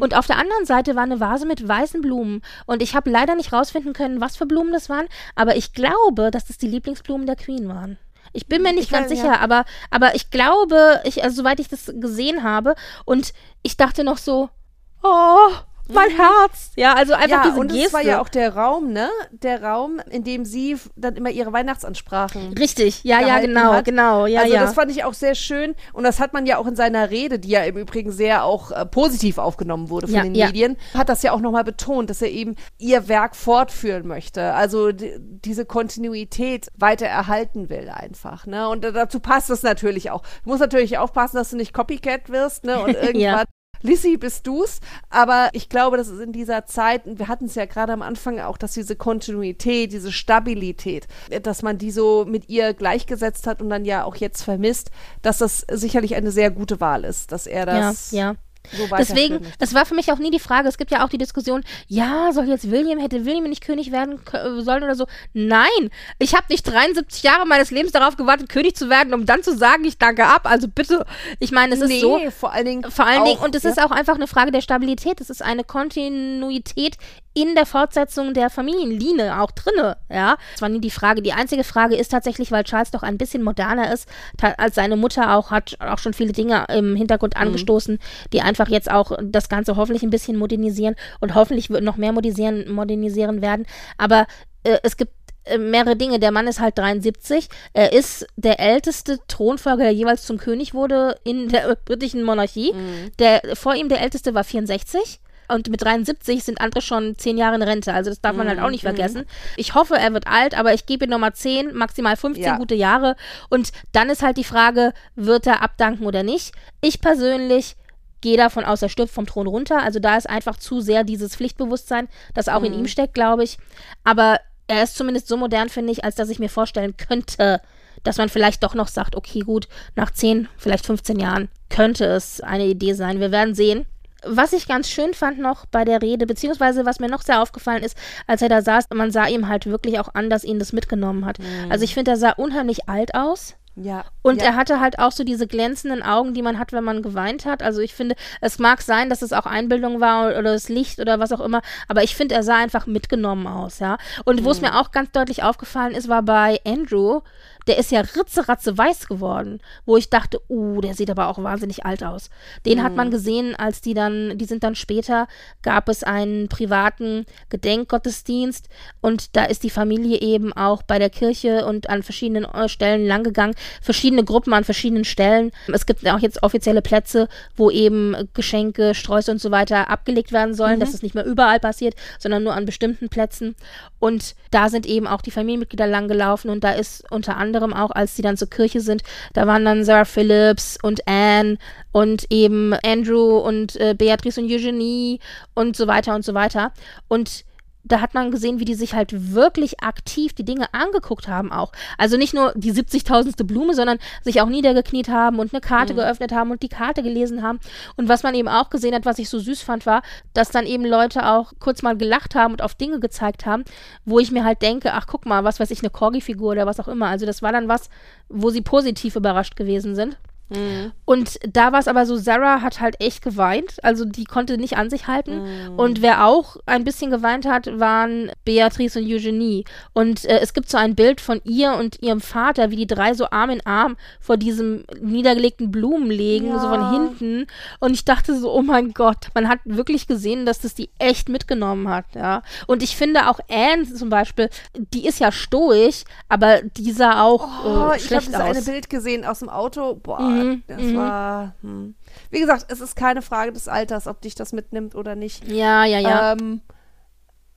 Und auf der anderen Seite war eine Vase mit weißen Blumen. Und ich habe leider nicht rausfinden können, was für Blumen das waren, aber ich glaube, dass das die Lieblingsblumen der Queen waren. Ich bin mir nicht Ich ganz weiß, sicher, ja. aber, aber ich glaube, ich, also soweit ich das gesehen habe, und ich dachte noch so, oh, mein Herz. Ja, also einfach ja, diese und Geste. es war ja auch der Raum, ne? Der Raum, in dem sie dann immer ihre Weihnachtsansprachen Richtig, ja, ja, genau, hat. genau, ja, also ja. das fand ich auch sehr schön und das hat man ja auch in seiner Rede, die ja im Übrigen sehr auch äh, positiv aufgenommen wurde von Ja, den ja. Medien, hat das ja auch nochmal betont, dass er eben ihr Werk fortführen möchte, also die, diese Kontinuität weiter erhalten will einfach, ne? Und dazu passt es natürlich auch. Du musst natürlich aufpassen, dass du nicht Copycat wirst, ne? Und *laughs* irgendwann. Lissy, bist du's? Aber ich glaube, das ist in dieser Zeit, und wir hatten es ja gerade am Anfang auch, dass diese Kontinuität, diese Stabilität, dass man die so mit ihr gleichgesetzt hat und dann ja auch jetzt vermisst, dass das sicherlich eine sehr gute Wahl ist, dass er das ja, ja. So Deswegen, es war für mich auch nie die Frage, es gibt ja auch die Diskussion, ja, soll jetzt William, hätte William nicht König werden kö- sollen oder so. Nein, ich habe nicht 73 Jahre meines Lebens darauf gewartet, König zu werden, um dann zu sagen, ich danke ab. Also bitte, ich meine, es ist nee, so, vor allen Dingen vor allen Dingen, auch, und es ja. ist auch einfach eine Frage der Stabilität. Es ist eine Kontinuität in der Fortsetzung der Familienlinie auch drinne, ja. Das war nie die Frage. Die einzige Frage ist tatsächlich, weil Charles doch ein bisschen moderner ist, als seine Mutter auch, hat auch schon viele Dinge im Hintergrund mhm. angestoßen, die einfach jetzt auch das Ganze hoffentlich ein bisschen modernisieren und hoffentlich noch mehr modernisieren, modernisieren werden. Aber äh, es gibt äh, mehrere Dinge. Der Mann ist halt 73. Er ist der älteste Thronfolger, der jeweils zum König wurde in der britischen Monarchie. Mhm. Der, vor ihm der älteste war 64. Und mit 73 sind andere schon zehn Jahre in Rente. Also das darf man halt auch nicht mhm. vergessen. Ich hoffe, er wird alt, aber ich gebe ihm nochmal 10, maximal 15 ja. gute Jahre. Und dann ist halt die Frage, wird er abdanken oder nicht? Ich persönlich gehe davon aus, er stirbt vom Thron runter. Also da ist einfach zu sehr dieses Pflichtbewusstsein, das auch mhm. in ihm steckt, glaube ich. Aber er ist zumindest so modern, finde ich, als dass ich mir vorstellen könnte, dass man vielleicht doch noch sagt, okay, gut, nach 10, vielleicht 15 Jahren könnte es eine Idee sein. Wir werden sehen. Was ich ganz schön fand noch bei der Rede, beziehungsweise was mir noch sehr aufgefallen ist, als er da saß, man sah ihm halt wirklich auch an, dass ihn das mitgenommen hat. Mhm. Also ich finde, er sah unheimlich alt aus. Ja. Und ja. er hatte halt auch so diese glänzenden Augen, die man hat, wenn man geweint hat. Also ich finde, es mag sein, dass es auch Einbildung war oder das Licht oder was auch immer, aber ich finde, er sah einfach mitgenommen aus, ja. Und wo es mhm. mir auch ganz deutlich aufgefallen ist, war bei Andrew, der ist ja ritzeratze weiß geworden, wo ich dachte, uh, der sieht aber auch wahnsinnig alt aus. Den mhm. hat man mhm. gesehen, als die dann, die sind dann später, gab es einen privaten Gedenkgottesdienst und da ist die Familie eben auch bei der Kirche und an verschiedenen äh, Stellen langgegangen, verschiedene Gruppen an verschiedenen Stellen. Es gibt auch jetzt offizielle Plätze, wo eben Geschenke, Sträuße und so weiter abgelegt werden sollen, mhm. dass es nicht mehr überall passiert, sondern nur an bestimmten Plätzen. Und da sind eben auch die Familienmitglieder langgelaufen und da ist unter anderem anderem auch, als sie dann zur Kirche sind, da waren dann Sarah Phillips und Anne und eben Andrew und äh, Beatrice und Eugenie und so weiter und so weiter. Und da hat man gesehen, wie die sich halt wirklich aktiv die Dinge angeguckt haben auch. Also nicht nur die 70.000. Blume, sondern sich auch niedergekniet haben und eine Karte mhm. geöffnet haben und die Karte gelesen haben. Und was man eben auch gesehen hat, was ich so süß fand, war, dass dann eben Leute auch kurz mal gelacht haben und auf Dinge gezeigt haben, wo ich mir halt denke, ach guck mal, was weiß ich, eine Corgi-Figur oder was auch immer. Also das war dann was, wo sie positiv überrascht gewesen sind. Mhm. Und da war es aber so, Sarah hat halt echt geweint, also die konnte nicht an sich halten. Mhm. Und wer auch ein bisschen geweint hat, waren Beatrice und Eugenie. Und äh, es gibt so ein Bild von ihr und ihrem Vater, wie die drei so Arm in Arm vor diesem niedergelegten Blumen legen, ja. so von hinten. Und ich dachte so, oh mein Gott, man hat wirklich gesehen, dass das die echt mitgenommen hat, ja. Und ich finde auch Anne zum Beispiel, die ist ja stoisch, aber die sah auch oh, äh, schlecht ich aus. Ich habe eine Bild gesehen aus dem Auto, boah. Mhm Mhm. Das mhm. war. Hm. Wie gesagt, es ist keine Frage des Alters, ob dich das mitnimmt oder nicht. Ja, ja, ja. Ähm,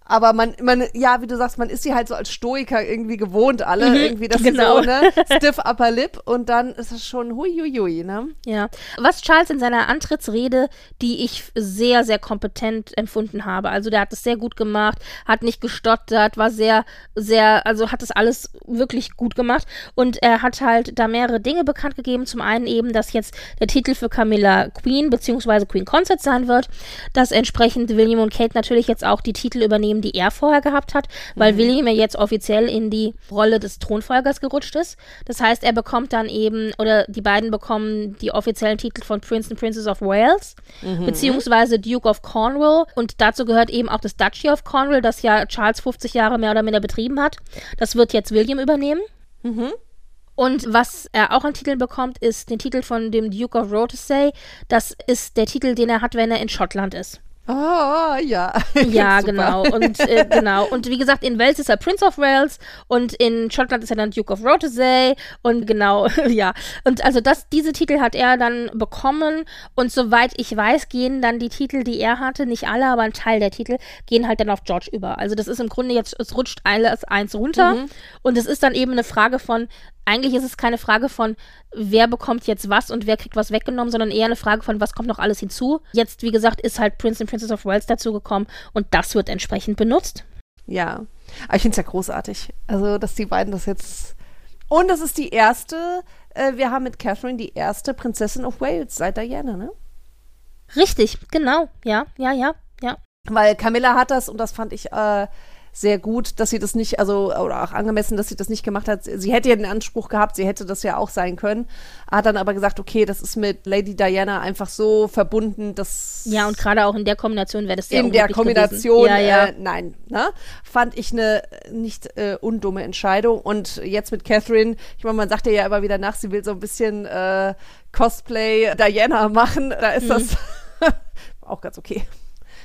aber man, man, ja, wie du sagst, man ist sie halt so als Stoiker irgendwie gewohnt, alle. Mhm, irgendwie, das genau. so, ne? *laughs* Stiff upper lip und dann ist es schon huiuiui, ne? Ja. Was Charles in seiner Antrittsrede, die ich sehr, sehr kompetent empfunden habe. Also der hat es sehr gut gemacht, hat nicht gestottert, war sehr, sehr, also hat das alles wirklich gut gemacht. Und er hat halt da mehrere Dinge bekannt gegeben. Zum einen eben, dass jetzt der Titel für Camilla Queen bzw. Queen Concert sein wird, dass entsprechend William und Kate natürlich jetzt auch die Titel übernehmen Themen, die er vorher gehabt hat, weil mhm. William ja jetzt offiziell in die Rolle des Thronfolgers gerutscht ist. Das heißt, er bekommt dann eben, oder die beiden bekommen die offiziellen Titel von Prince and Princess of Wales, mhm. beziehungsweise Duke of Cornwall. Und dazu gehört eben auch das Duchy of Cornwall, das ja Charles 50 Jahre mehr oder minder betrieben hat. Das wird jetzt William übernehmen. Mhm. Und was er auch an Titeln bekommt, ist den Titel von dem Duke of Rothesay. Das ist der Titel, den er hat, wenn er in Schottland ist. Ah, oh, ja. *laughs* Ja, genau. Und äh, genau. Und wie gesagt, in Wales ist er Prince of Wales und in Schottland ist er dann Duke of Rothesay und genau, *laughs* ja. Und also das, diese Titel hat er dann bekommen und soweit ich weiß, gehen dann die Titel, die er hatte, nicht alle, aber ein Teil der Titel, gehen halt dann auf George über. Also das ist im Grunde jetzt, es rutscht alles eins runter mhm. und es ist dann eben eine Frage von, eigentlich ist es keine Frage von, wer bekommt jetzt was und wer kriegt was weggenommen, sondern eher eine Frage von, was kommt noch alles hinzu. Jetzt, wie gesagt, ist halt Prince and Princess of Wales dazugekommen und das wird entsprechend benutzt. Ja, aber ich finde es ja großartig. Also, dass die beiden das jetzt. Und das ist die erste, äh, wir haben mit Catherine die erste Prinzessin of Wales seit Diana, ne? Richtig, genau. Ja, ja, ja, ja. Weil Camilla hat das und das fand ich. Äh, sehr gut, dass sie das nicht, also oder auch angemessen, dass sie das nicht gemacht hat. Sie hätte ja den Anspruch gehabt, sie hätte das ja auch sein können. Hat dann aber gesagt, okay, das ist mit Lady Diana einfach so verbunden, dass ja und gerade auch in der Kombination wäre das sehr in der Kombination, ja, ja. Äh, nein, ne? fand ich eine nicht äh, undumme Entscheidung. Und jetzt mit Catherine, ich meine, man sagt ja immer wieder nach, sie will so ein bisschen äh, Cosplay Diana machen. Da ist mhm. das *laughs* auch ganz okay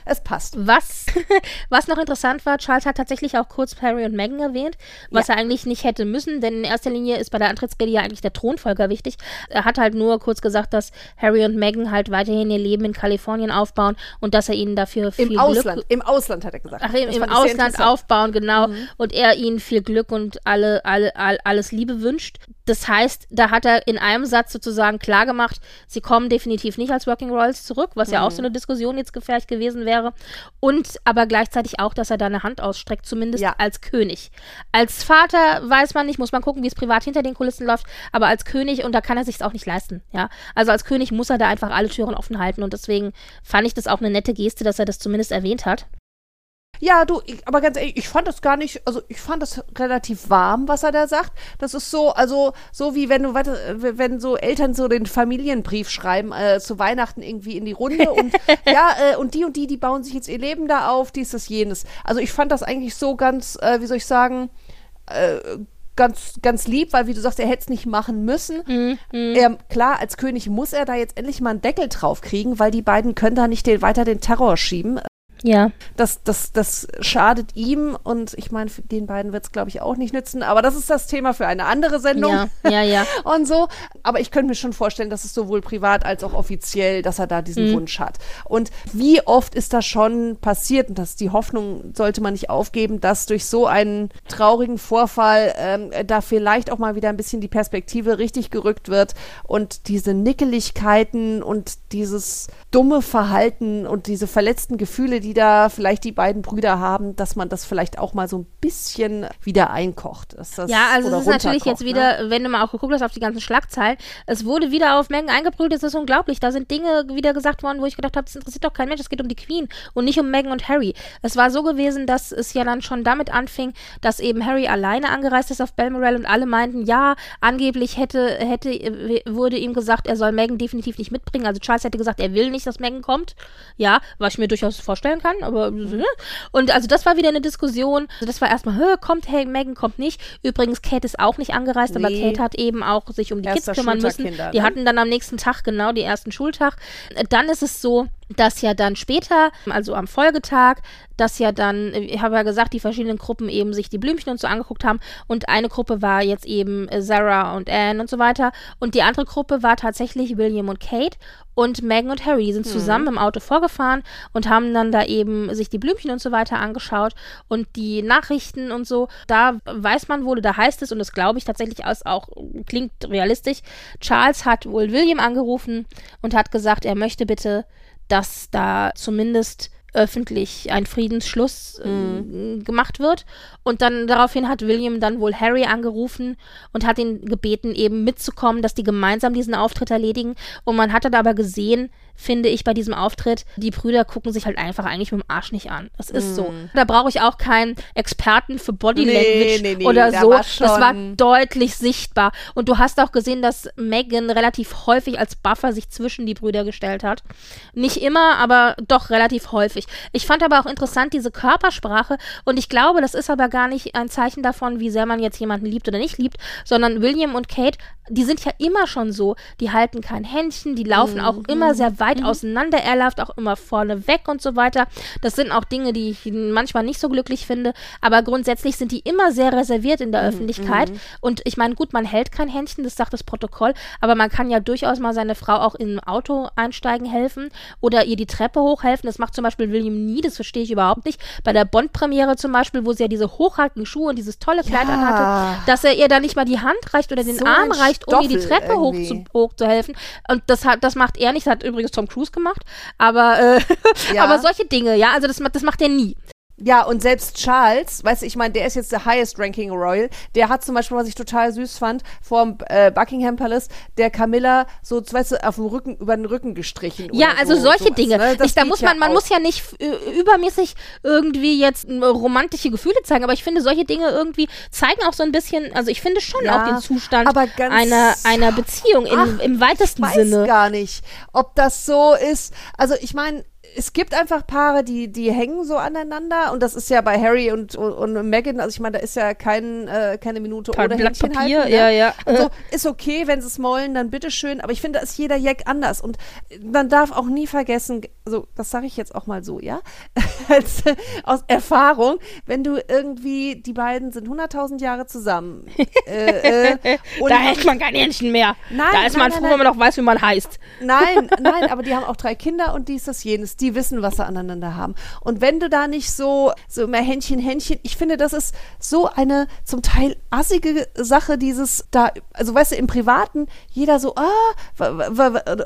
es passt. Was, *laughs* was noch interessant war, Charles hat tatsächlich auch kurz Harry und Meghan erwähnt, was ja. er eigentlich nicht hätte müssen, denn in erster Linie ist bei der Antrittsrede ja eigentlich der Thronfolger wichtig. Er hat halt nur kurz gesagt, dass Harry und Meghan halt weiterhin ihr Leben in Kalifornien aufbauen und dass er ihnen dafür viel Im Ausland, Im Ausland hat er gesagt. Ach, im, im Ausland aufbauen, genau. Mhm. Und er ihnen viel Glück und alle, alle, alle, alles Liebe wünscht. Das heißt, da hat er in einem Satz sozusagen klargemacht, sie kommen definitiv nicht als Working Royals zurück, was mhm. ja auch so eine Diskussion jetzt gefährlich gewesen wäre. Und aber gleichzeitig auch, dass er da eine Hand ausstreckt, zumindest ja. als König. Als Vater weiß man nicht, muss man gucken, wie es privat hinter den Kulissen läuft, aber als König, und da kann er sich auch nicht leisten, ja. Also als König muss er da einfach alle Türen offen halten und deswegen fand ich das auch eine nette Geste, dass er das zumindest erwähnt hat. Ja, du, ich, aber ganz ehrlich, ich fand das gar nicht, also ich fand das relativ warm, was er da sagt. Das ist so, also so wie wenn du, wenn so Eltern so den Familienbrief schreiben äh, zu Weihnachten irgendwie in die Runde und *laughs* ja, äh, und die und die, die bauen sich jetzt ihr Leben da auf, dies, das, jenes. Also ich fand das eigentlich so ganz, äh, wie soll ich sagen, äh, ganz, ganz lieb, weil wie du sagst, er hätte es nicht machen müssen. Mm, mm. Er, klar, als König muss er da jetzt endlich mal einen Deckel drauf kriegen, weil die beiden können da nicht den, weiter den Terror schieben. Ja. Das, das, das schadet ihm und ich meine, den beiden wird es, glaube ich, auch nicht nützen. Aber das ist das Thema für eine andere Sendung. Ja, ja, ja. *laughs* und so. Aber ich könnte mir schon vorstellen, dass es sowohl privat als auch offiziell, dass er da diesen mhm. Wunsch hat. Und wie oft ist das schon passiert? Und das, die Hoffnung sollte man nicht aufgeben, dass durch so einen traurigen Vorfall ähm, da vielleicht auch mal wieder ein bisschen die Perspektive richtig gerückt wird und diese Nickeligkeiten und dieses dumme Verhalten und diese verletzten Gefühle, die da vielleicht die beiden Brüder haben, dass man das vielleicht auch mal so ein bisschen wieder einkocht. ja, also es ist natürlich jetzt wieder, ne? wenn du mal auch geguckt hast auf die ganzen Schlagzeilen, es wurde wieder auf Mengen eingebrüllt, das ist unglaublich. Da sind Dinge wieder gesagt worden, wo ich gedacht habe, das interessiert doch kein Mensch, es geht um die Queen und nicht um Meghan und Harry. Es war so gewesen, dass es ja dann schon damit anfing, dass eben Harry alleine angereist ist auf Balmoral und alle meinten, ja, angeblich hätte, hätte, wurde ihm gesagt, er soll Meghan definitiv nicht mitbringen. Also Charles hätte gesagt, er will nicht, dass Meghan kommt. Ja, was ich mir durchaus vorstellen kann, aber ne? und also das war wieder eine Diskussion. Also das war erstmal, kommt hey, Megan kommt nicht. Übrigens, Kate ist auch nicht angereist, nee. aber Kate hat eben auch sich um die Erster Kids kümmern müssen. Die ne? hatten dann am nächsten Tag genau die ersten Schultag. Dann ist es so, dass ja dann später, also am Folgetag, dass ja dann, ich habe ja gesagt, die verschiedenen Gruppen eben sich die Blümchen und so angeguckt haben. Und eine Gruppe war jetzt eben Sarah und Anne und so weiter. Und die andere Gruppe war tatsächlich William und Kate und Megan und Harry, die sind hm. zusammen im Auto vorgefahren und haben dann da eben sich die Blümchen und so weiter angeschaut und die Nachrichten und so, da weiß man wohl, da heißt es und das glaube ich tatsächlich aus, auch klingt realistisch, Charles hat wohl William angerufen und hat gesagt, er möchte bitte dass da zumindest öffentlich ein Friedensschluss äh, mhm. gemacht wird. Und dann daraufhin hat William dann wohl Harry angerufen und hat ihn gebeten, eben mitzukommen, dass die gemeinsam diesen Auftritt erledigen. Und man hat dann aber gesehen, finde ich, bei diesem Auftritt, die Brüder gucken sich halt einfach eigentlich mit dem Arsch nicht an. Das ist mm. so. Mhm. Da brauche ich auch keinen Experten für Body Language nee, nee, oder so. War das war deutlich sichtbar. Und du hast auch gesehen, dass Megan relativ häufig als Buffer sich zwischen die Brüder gestellt hat. Nicht immer, aber doch relativ häufig. Ich fand aber auch interessant diese Körpersprache und ich glaube, das ist aber gar nicht ein Zeichen davon, wie sehr man jetzt jemanden liebt oder nicht liebt, sondern William und Kate, die sind ja immer schon so. Die halten kein Händchen, die laufen mm. auch immer sehr weit weit mhm. auseinander. Er läuft auch immer vorne weg und so weiter. Das sind auch Dinge, die ich manchmal nicht so glücklich finde. Aber grundsätzlich sind die immer sehr reserviert in der mhm. Öffentlichkeit. Mhm. Und ich meine, gut, man hält kein Händchen, das sagt das Protokoll. Aber man kann ja durchaus mal seine Frau auch in ein Auto einsteigen helfen oder ihr die Treppe hochhelfen. Das macht zum Beispiel William nie, das verstehe ich überhaupt nicht. Bei der Bond-Premiere zum Beispiel, wo sie ja diese hochhackenden Schuhe und dieses tolle Kleid ja. anhatte, dass er ihr da nicht mal die Hand reicht oder den so Arm reicht, um ihr die Treppe hoch zu, hoch zu helfen. Und das, hat, das macht er nicht. Das hat übrigens Tom Cruise gemacht. Aber, äh, *laughs* ja. aber solche Dinge, ja, also das, das macht er nie. Ja, und selbst Charles, weißt du, ich meine, der ist jetzt der highest ranking Royal, der hat zum Beispiel, was ich total süß fand, vor äh, Buckingham Palace, der Camilla so, weißt du, auf dem Rücken, über den Rücken gestrichen. Ja, also so, solche sowas, Dinge. Ne? Ich, da muss man, man muss ja nicht äh, übermäßig irgendwie jetzt äh, romantische Gefühle zeigen, aber ich finde, solche Dinge irgendwie zeigen auch so ein bisschen, also ich finde schon Ja, auch den Zustand einer, einer Beziehung in, Ach, im weitesten ich weiß Sinne. gar nicht, ob das so ist. Also ich meine, es gibt einfach Paare, die, die hängen so aneinander und das ist ja bei Harry und, und, und Meghan, also ich meine, da ist ja kein, äh, keine Minute Paar ohne Blatt Händchen Papier, halten, ne? ja, ja. Also ist okay, wenn sie es mollen, dann bitteschön, aber ich finde, da ist jeder Jack anders und man darf auch nie vergessen, also das sage ich jetzt auch mal so, ja, *laughs* Als, aus Erfahrung, wenn du irgendwie, die beiden sind 100.000 Jahre zusammen *laughs* äh, äh, Da hält man kein Händchen mehr. Nein, da ist nein, man nein, froh, nein. wenn man noch weiß, wie man heißt. Nein, nein, *laughs* aber die haben auch drei Kinder und dies, das, jenes. Die wissen, was sie aneinander haben. Und wenn du da nicht so, so immer Händchen, Händchen, ich finde, das ist so eine zum Teil assige Sache, dieses da, also weißt du, im Privaten, jeder so, ah,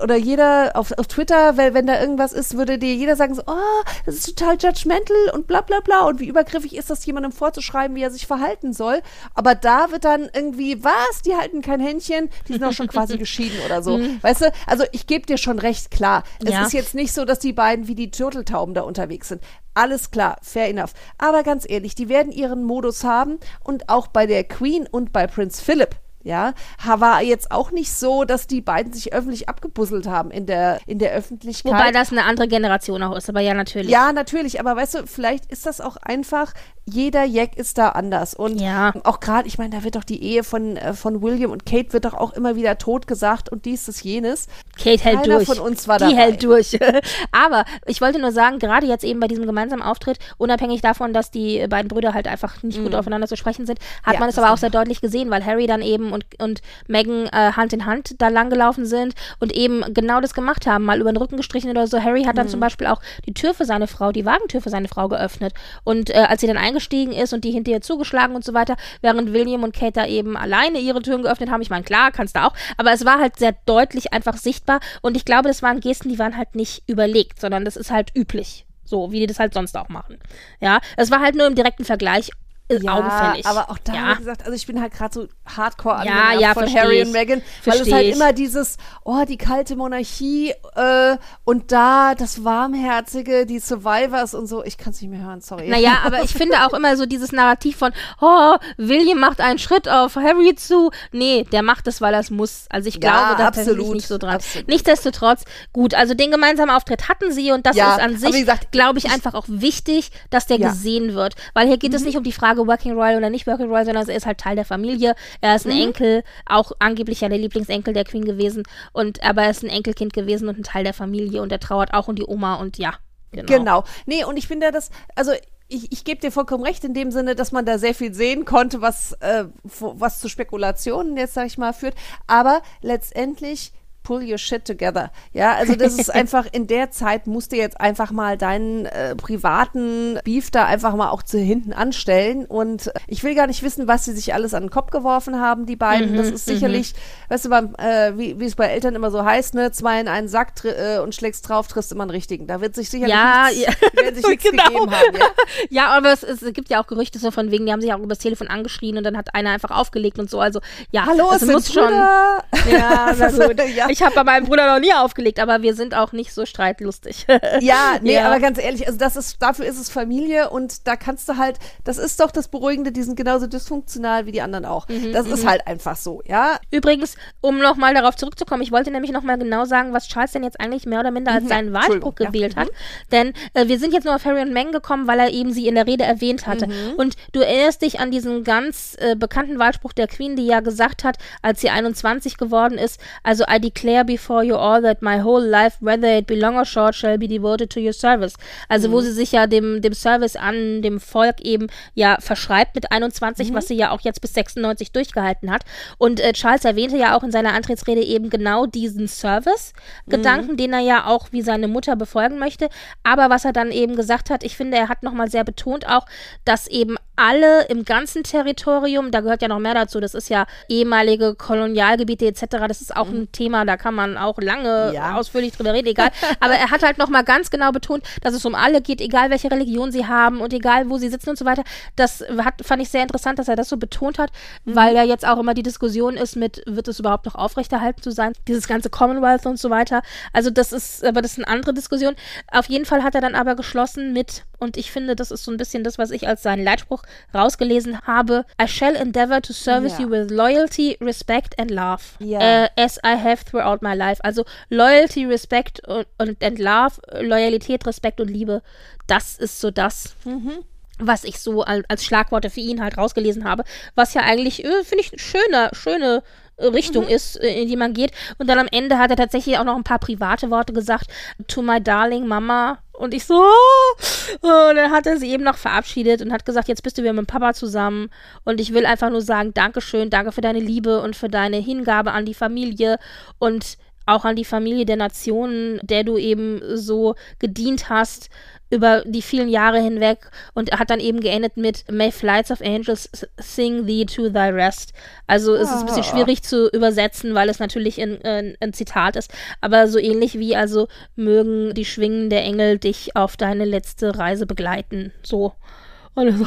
oder jeder auf, auf Twitter, wenn, wenn da irgendwas ist, würde dir jeder sagen so, ah, das ist total judgmental und bla bla bla und wie übergriffig ist das, jemandem vorzuschreiben, wie er sich verhalten soll. Aber da wird dann irgendwie, was, die halten kein Händchen, die sind auch schon quasi *laughs* geschieden oder so. Weißt du, also ich gebe dir schon recht, klar. Es Ja. ist jetzt nicht so, dass die beiden wie die Turteltauben da unterwegs sind. Alles klar, fair enough. Aber ganz ehrlich, die werden ihren Modus haben und auch bei der Queen und bei Prinz Philip. Ja, war jetzt auch nicht so, dass die beiden sich öffentlich abgebusselt haben in der, in der Öffentlichkeit. Wobei das eine andere Generation auch ist, aber ja, natürlich. Ja, natürlich, aber weißt du, vielleicht ist das auch einfach, jeder Jack ist da anders. Und Ja. auch gerade, ich meine, da wird doch die Ehe von, äh, von William und Kate wird doch auch immer wieder tot gesagt und dies, das, jenes. Kate hält Keiner durch. von uns war Die dabei. hält durch. *laughs* Aber ich wollte nur sagen, gerade jetzt eben bei diesem gemeinsamen Auftritt, unabhängig davon, dass die beiden Brüder halt einfach nicht gut aufeinander zu sprechen sind, hat Mhm. Ja, man es aber auch sehr deutlich gesehen, weil Harry dann eben und, und Meghan äh, Hand in Hand da langgelaufen sind und eben genau das gemacht haben, mal über den Rücken gestrichen oder so. Harry hat dann Mhm. zum Beispiel auch die Tür für seine Frau, die Wagentür für seine Frau geöffnet. Und äh, als sie dann eingestiegen ist und die hinter ihr zugeschlagen und so weiter, während William und Kate da eben alleine ihre Türen geöffnet haben, ich meine, klar, kannst du auch, aber es war halt sehr deutlich einfach sichtbar und ich glaube, das waren Gesten, die waren halt nicht überlegt, sondern das ist halt üblich. So, wie die das halt sonst auch machen. Ja, es war halt nur im direkten Vergleich äh, augenfällig. aber auch da, ja. wie gesagt, also ich bin halt gerade so hardcore Ja, ja, von Harry ich. und Meghan, weil es halt ich. immer dieses, oh, die kalte Monarchie äh, und da das Warmherzige, die Survivors und so, ich kann es nicht mehr hören, sorry. Naja, *laughs* aber ich finde auch immer so dieses Narrativ von, oh, William macht einen Schritt auf Harry zu. Nee, der macht es, weil er es muss. Also ich Ja, glaube da tatsächlich absolut, nicht so dran. absolut. Nichtsdestotrotz, gut, also den gemeinsamen Auftritt hatten sie und das Ja, ist an sich, glaube ich, einfach auch wichtig, dass der Ja. Mhm. gesehen wird. Weil hier geht es nicht um die Frage Working Royal oder nicht Working Royal, sondern er ist halt Teil der Familie. Er ist ein Mhm. Enkel, auch angeblich ja der Lieblingsenkel der Queen gewesen. Und aber er ist ein Enkelkind gewesen und ein Teil der Familie und er trauert auch um die Oma und ja. Genau. Genau. Nee, und ich finde das, also ich, ich gebe dir vollkommen recht in dem Sinne, dass man da sehr viel sehen konnte, was, äh, was zu Spekulationen jetzt, sag ich mal, führt. Aber letztendlich pull your shit together. Ja, also das ist *laughs* einfach, in der Zeit musst du jetzt einfach mal deinen äh, privaten Beef da einfach mal auch zu hinten anstellen. Und äh, ich will gar nicht wissen, was sie sich alles an den Kopf geworfen haben, die beiden. das ist sicherlich, weißt du, beim, äh, wie wie es bei Eltern immer so heißt, ne, zwei in einen Sack tr- äh, und schlägst drauf, triffst immer einen richtigen. Da wird sich sicherlich Ja, nichts, ja. sich *laughs* nichts Genau. gegeben haben. Ja? *laughs* Ja, aber es, es gibt ja auch Gerüchte so von wegen, die haben sich auch übers Telefon angeschrien und dann hat einer einfach aufgelegt und so. Also ja, Hallo, es es muss sind schon. Brüder. Ja, na gut. Ja. Ich habe bei meinem Bruder noch nie aufgelegt, aber wir sind auch nicht so streitlustig. *laughs* Ja, nee, Ja. aber ganz ehrlich, also das ist, dafür ist es Familie und da kannst du halt, das ist doch das Beruhigende, die sind genauso dysfunktional wie die anderen auch. Mhm, das ist halt einfach so, ja. Übrigens, um nochmal darauf zurückzukommen, ich wollte nämlich nochmal genau sagen, was Charles denn jetzt eigentlich mehr oder minder als Mhm, seinen Wahlspruch ja. gewählt hat. Denn äh, wir sind jetzt nur auf Harry und Meghan gekommen, weil er eben sie in der Rede erwähnt hatte. Mhm. Und du erinnerst dich an diesen ganz äh, bekannten Wahlspruch der Queen, die ja gesagt hat, als sie 21 geworden ist, also I declare before you all that my whole life, whether it be long or short, shall be devoted to your service. Also Mhm. wo sie sich ja dem, dem Service an dem Volk eben ja verschreibt mit 21, was sie ja auch jetzt bis 96 durchgehalten hat. Und äh, Charles erwähnte ja auch in seiner Antrittsrede eben genau diesen Service-Gedanken, den er ja auch wie seine Mutter befolgen möchte. Aber was er dann eben gesagt hat, ich finde, er hat nochmal sehr betont auch, dass eben alle im ganzen Territorium, da gehört ja noch mehr dazu, das ist ja ehemalige Kolonialgebiete etc., das ist auch mhm. ein Thema, da kann man auch lange ja. ausführlich drüber reden, egal. *laughs* Aber er hat halt nochmal ganz genau betont, dass es um alle geht, egal welche Religion sie haben und egal wo sie sitzen und so weiter. Das hat, fand ich sehr interessant, dass er das so betont hat, mhm. weil ja jetzt auch immer die Diskussion ist mit, wird es überhaupt noch aufrechterhalten zu sein, dieses ganze Commonwealth und so weiter. Also das ist, aber das ist eine andere Diskussion. Auf jeden Fall hat er dann aber geschlossen mit, und ich finde, das ist so ein bisschen das, was ich als seinen Leitspruch rausgelesen habe. I shall endeavor to service ja. you with loyalty, respect and love. Ja. Uh, as I have throughout my life. Also Loyalty, Respect und, und and Love, Loyalität, Respekt und Liebe. Das ist so das. Mhm was ich so als, Schlagworte für ihn halt rausgelesen habe, was ja eigentlich, äh, finde ich, schöne, schöne Richtung mhm. ist, äh, in die man geht. Und dann am Ende hat er tatsächlich auch noch ein paar private Worte gesagt. To my darling Mama. Und ich so, oh. und dann hat er sie eben noch verabschiedet und hat gesagt, jetzt bist du wieder mit Papa zusammen. Und ich will einfach nur sagen, Dankeschön, danke für deine Liebe und für deine Hingabe an die Familie und auch an die Familie der Nationen, der du eben so gedient hast über die vielen Jahre hinweg und hat dann eben geendet mit May Flights of Angels sing thee to thy rest. Also es ist ein bisschen ah. schwierig zu übersetzen, weil es natürlich ein, ein, ein, Zitat ist, aber so ähnlich wie also mögen die Schwingen der Engel dich auf deine letzte Reise begleiten. So.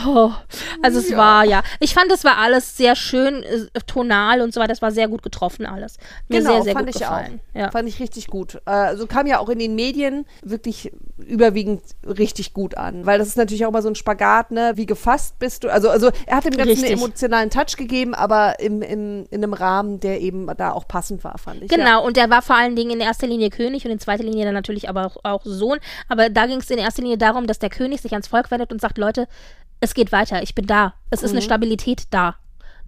Oh. Also es ja. war, ja. Ich fand, es war alles sehr schön, äh, tonal und so weiter. Das war sehr gut getroffen alles. Mir genau, sehr, sehr fand gut ich gefallen. Auch. Ja. Fand ich richtig gut. Äh, also kam ja auch in den Medien wirklich überwiegend richtig gut an. Weil das ist natürlich auch mal so ein Spagat, ne? Wie gefasst bist du? Also, also er hat dem Ganzen richtig. einen emotionalen Touch gegeben, aber im, im, in einem Rahmen, der eben da auch passend war, fand ich. Genau, ja. und der war vor allen Dingen in erster Linie König und in zweiter Linie dann natürlich aber auch, auch Sohn. Aber da ging es in erster Linie darum, dass der König sich ans Volk wendet und sagt, Leute, es geht weiter, ich bin da. Es mhm. ist eine mhm. Stabilität da.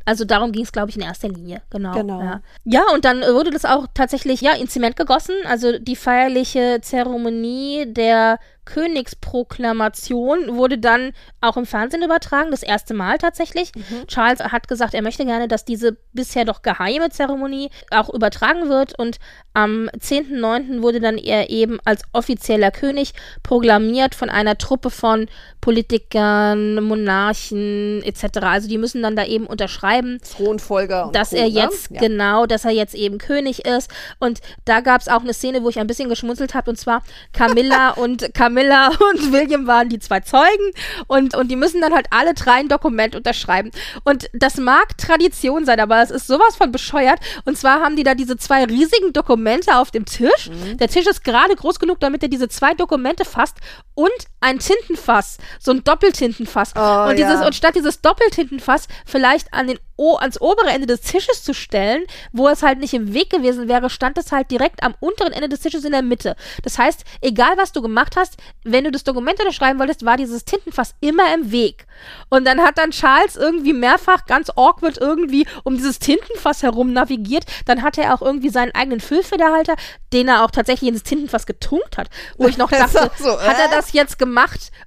Also darum ging es, glaube ich, in erster Linie. Genau. genau. Ja. ja, und dann wurde das auch tatsächlich ja, in Zement gegossen. Also die feierliche Zeremonie der Königsproklamation wurde dann auch im Fernsehen übertragen, das erste Mal tatsächlich. Mhm. Charles hat gesagt, er möchte gerne, dass diese bisher doch geheime Zeremonie auch übertragen wird und am 10.9. wurde dann er eben als offizieller König proklamiert von einer Truppe von Politikern, Monarchen etc. Also die müssen dann da eben unterschreiben, Thronfolger dass Co, er ne? jetzt ne? ja. genau, dass er jetzt eben König ist und da gab es auch eine Szene, wo ich ein bisschen geschmunzelt habe und zwar Camilla *laughs* und Camilla Camilla *laughs* und William waren die zwei Zeugen und, und die müssen dann halt alle drei ein Dokument unterschreiben. Und das mag Tradition sein, aber es ist sowas von bescheuert. Und zwar haben die da diese zwei riesigen Dokumente auf dem Tisch. Mhm. Der Tisch ist gerade groß genug, damit er diese zwei Dokumente fasst und ein Tintenfass, so ein Doppeltintenfass. Oh, und, dieses, ja. und statt dieses Doppeltintenfass vielleicht an den o ans obere Ende des Tisches zu stellen, wo es halt nicht im Weg gewesen wäre, stand es halt direkt am unteren Ende des Tisches in der Mitte. Das heißt, egal was du gemacht hast, wenn du das Dokument unterschreiben wolltest, war dieses Tintenfass immer im Weg. Und dann hat dann Charles irgendwie mehrfach ganz awkward irgendwie um dieses Tintenfass herum navigiert. Dann hatte er auch irgendwie seinen eigenen Füllfederhalter, den er auch tatsächlich ins Tintenfass getunkt hat. Wo ich noch *laughs* dachte, so, äh? hat er das jetzt gemacht?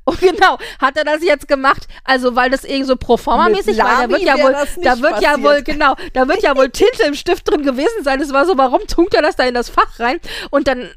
Oh, *laughs* genau, hat er das jetzt gemacht? Also, weil das irgendwie so pro forma mäßig war, da wird ja wohl, da wird passiert. ja wohl, genau, da wird ja wohl Tinte im Stift drin gewesen sein. Es war so, warum tunkt er das da in das Fach rein? Und dann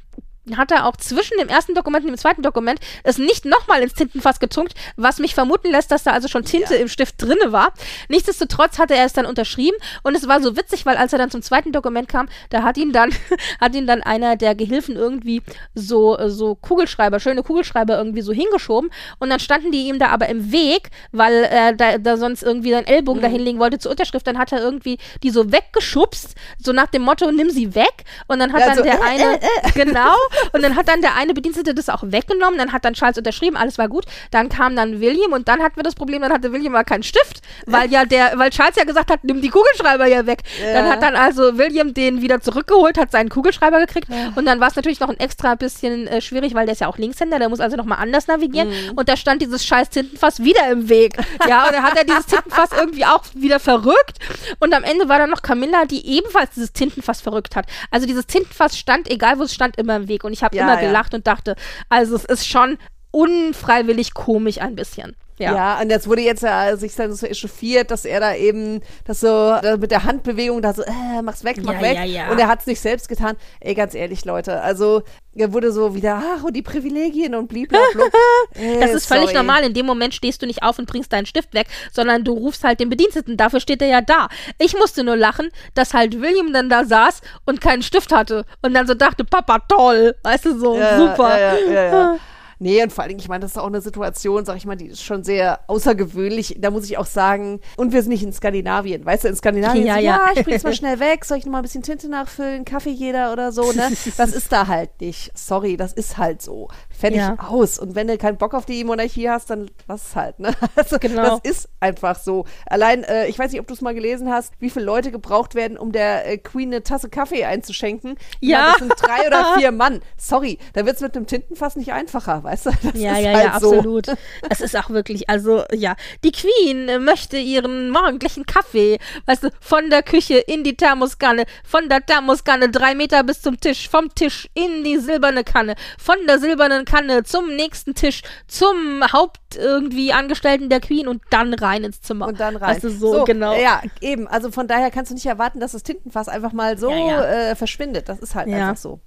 hat er auch zwischen dem ersten Dokument und dem zweiten Dokument es nicht nochmal ins Tintenfass getunkt, was mich vermuten lässt, dass da also schon Tinte ja. im Stift drinne war. Nichtsdestotrotz hatte er es dann unterschrieben und es war so witzig, weil als er dann zum zweiten Dokument kam, da hat ihn dann, *laughs* hat ihn dann einer der Gehilfen irgendwie so, so Kugelschreiber, schöne Kugelschreiber irgendwie so hingeschoben und dann standen die ihm da aber im Weg, weil er da, da sonst irgendwie seinen Ellbogen mhm. dahinlegen wollte zur Unterschrift, dann hat er irgendwie die so weggeschubst, so nach dem Motto, nimm sie weg und dann hat ja, dann so, der äh, eine, äh, äh. genau, *laughs* und dann hat dann der eine Bedienstete das auch weggenommen, dann hat dann Charles unterschrieben, alles war gut. Dann kam dann William und dann hatten wir das Problem, dann hatte William mal keinen Stift, weil ja der, weil Charles ja gesagt hat, nimm die Kugelschreiber ja weg. Ja. Dann hat dann also William den wieder zurückgeholt, hat seinen Kugelschreiber gekriegt ja. und dann war es natürlich noch ein extra bisschen äh, schwierig, weil der ist ja auch Linkshänder, der muss also nochmal anders navigieren mhm. und da stand dieses scheiß Tintenfass wieder im Weg. Ja, und dann hat er dieses Tintenfass irgendwie auch wieder verrückt und am Ende war dann noch Camilla, die ebenfalls dieses Tintenfass verrückt hat. Also dieses Tintenfass stand, egal wo es stand, immer im Weg und ich habe ja, immer ja. gelacht und dachte, also es ist schon unfreiwillig komisch ein bisschen. Ja. Ja, und jetzt wurde jetzt ja sich dann so echauffiert, dass er da eben das so mit der Handbewegung da so, äh, mach's weg, mach Ja, weg. ja, ja. Und er hat's nicht selbst getan. Ey, ganz ehrlich, Leute, also er wurde so wieder, ach, und die Privilegien und blablabla. *laughs* äh, Das ist völlig sorry. normal. In dem Moment stehst du nicht auf und bringst deinen Stift weg, sondern du rufst halt den Bediensteten. Dafür steht er ja da. Ich musste nur lachen, dass halt William dann da saß und keinen Stift hatte und dann so dachte, Papa, toll. Weißt du, so Ja, super. Ja, ja, ja, ja. *laughs* Nee, und vor allen Dingen, ich meine, das ist auch eine Situation, sag ich mal, die ist schon sehr außergewöhnlich. Da muss ich auch sagen, und wir sind nicht in Skandinavien. Weißt du, in Skandinavien Ja, so, ja. ja, ich bring's mal schnell weg, soll ich noch mal ein bisschen Tinte nachfüllen, Kaffee jeder oder so, ne? *laughs* Das ist da halt nicht. Sorry, das ist halt so. Fertig Ja. aus. Und wenn du keinen Bock auf die Monarchie hast, dann lass es halt, ne? *laughs* Also, Genau. das ist einfach so. Allein, äh, ich weiß nicht, ob du es mal gelesen hast, wie viele Leute gebraucht werden, um der äh, Queen eine Tasse Kaffee einzuschenken. Ja. Das sind drei oder *laughs* vier Mann. Sorry, da wird's mit einem Tintenfass nicht einfacher, weißt du? *laughs* Das Ja, ja, halt ja, so. absolut. Es ist auch wirklich, also ja, die Queen äh, möchte ihren morgendlichen Kaffee, weißt du, von der Küche in die Thermoskanne, von der Thermoskanne drei Meter bis zum Tisch, vom Tisch in die silberne Kanne, von der silbernen Kanne zum nächsten Tisch, zum Haupt irgendwie Angestellten der Queen und dann rein ins Zimmer. Und dann rein. Weißt du, so, genau. Ja, eben. Also von daher kannst du nicht erwarten, dass das Tintenfass einfach mal so Ja, ja. Äh, verschwindet. Das ist halt einfach so.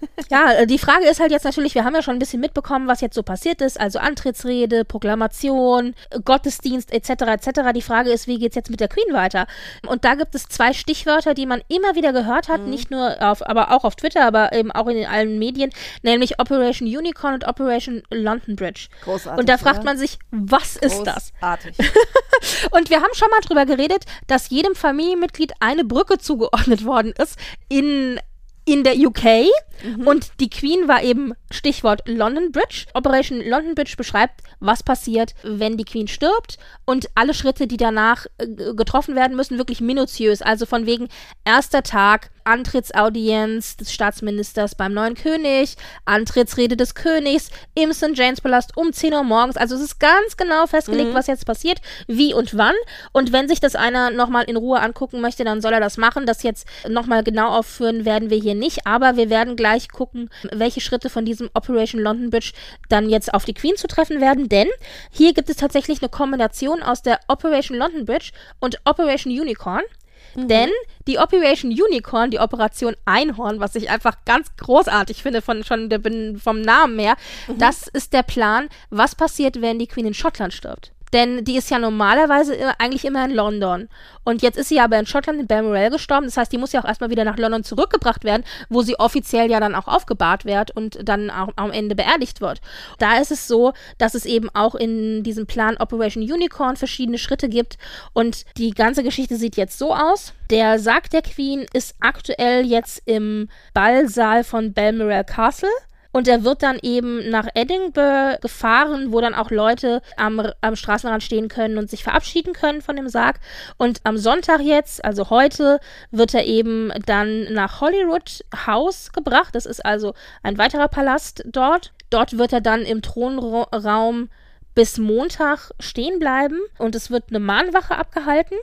*laughs* Ja, äh, die Frage ist halt jetzt natürlich, wir haben ja schon ein bisschen mitbekommen, was jetzt so passiert ist, also Antrittsrede, Proklamation, äh, Gottesdienst etc. etc. Die Frage ist, wie geht's jetzt mit der Queen weiter? Und da gibt es zwei Stichwörter, die man immer wieder gehört hat, Mhm. nicht nur auf, aber auch auf Twitter, aber eben auch in allen Medien, nämlich Operation Unicorn und Operation London Bridge. Großartig, Und da fragt man sich, was ist das? Großartig. *laughs* Und wir haben schon mal drüber geredet, dass jedem Familienmitglied eine Brücke zugeordnet worden ist in, in der UK. Und die Queen war eben Stichwort London Bridge. Operation London Bridge beschreibt, was passiert, wenn die Queen stirbt und alle Schritte, die danach äh, getroffen werden müssen, wirklich minutiös. Also von wegen erster Tag, Antrittsaudienz des Staatsministers beim neuen König, Antrittsrede des Königs im St. James Palast um 10 Uhr morgens. Also es ist ganz genau festgelegt, was jetzt passiert, wie und wann. Und wenn sich das einer nochmal in Ruhe angucken möchte, dann soll er das machen. Das jetzt nochmal genau aufführen werden wir hier nicht, aber wir werden gleich gucken, welche Schritte von diesem Operation London Bridge dann jetzt auf die Queen zu treffen werden, denn hier gibt es tatsächlich eine Kombination aus der Operation London Bridge und Operation Unicorn. Denn die Operation Unicorn, die Operation Einhorn, was ich einfach ganz großartig finde von schon der, vom Namen her, das ist der Plan, was passiert, wenn die Queen in Schottland stirbt. Denn die ist ja normalerweise eigentlich immer in London. Und jetzt ist sie aber in Schottland in Balmoral gestorben. Das heißt, die muss ja auch erstmal wieder nach London zurückgebracht werden, wo sie offiziell ja dann auch aufgebahrt wird und dann auch am Ende beerdigt wird. Da ist es so, dass es eben auch in diesem Plan Operation Unicorn verschiedene Schritte gibt. Und die ganze Geschichte sieht jetzt so aus. Der Sarg der Queen ist aktuell jetzt im Ballsaal von Balmoral Castle. Und er wird dann eben nach Edinburgh gefahren, wo dann auch Leute am, am Straßenrand stehen können und sich verabschieden können von dem Sarg. Und am Sonntag jetzt, also heute, wird er eben dann nach Holyrood House gebracht. Das ist also ein weiterer Palast dort. Dort wird er dann im Thronraum bis Montag stehen bleiben und es wird eine Mahnwache abgehalten.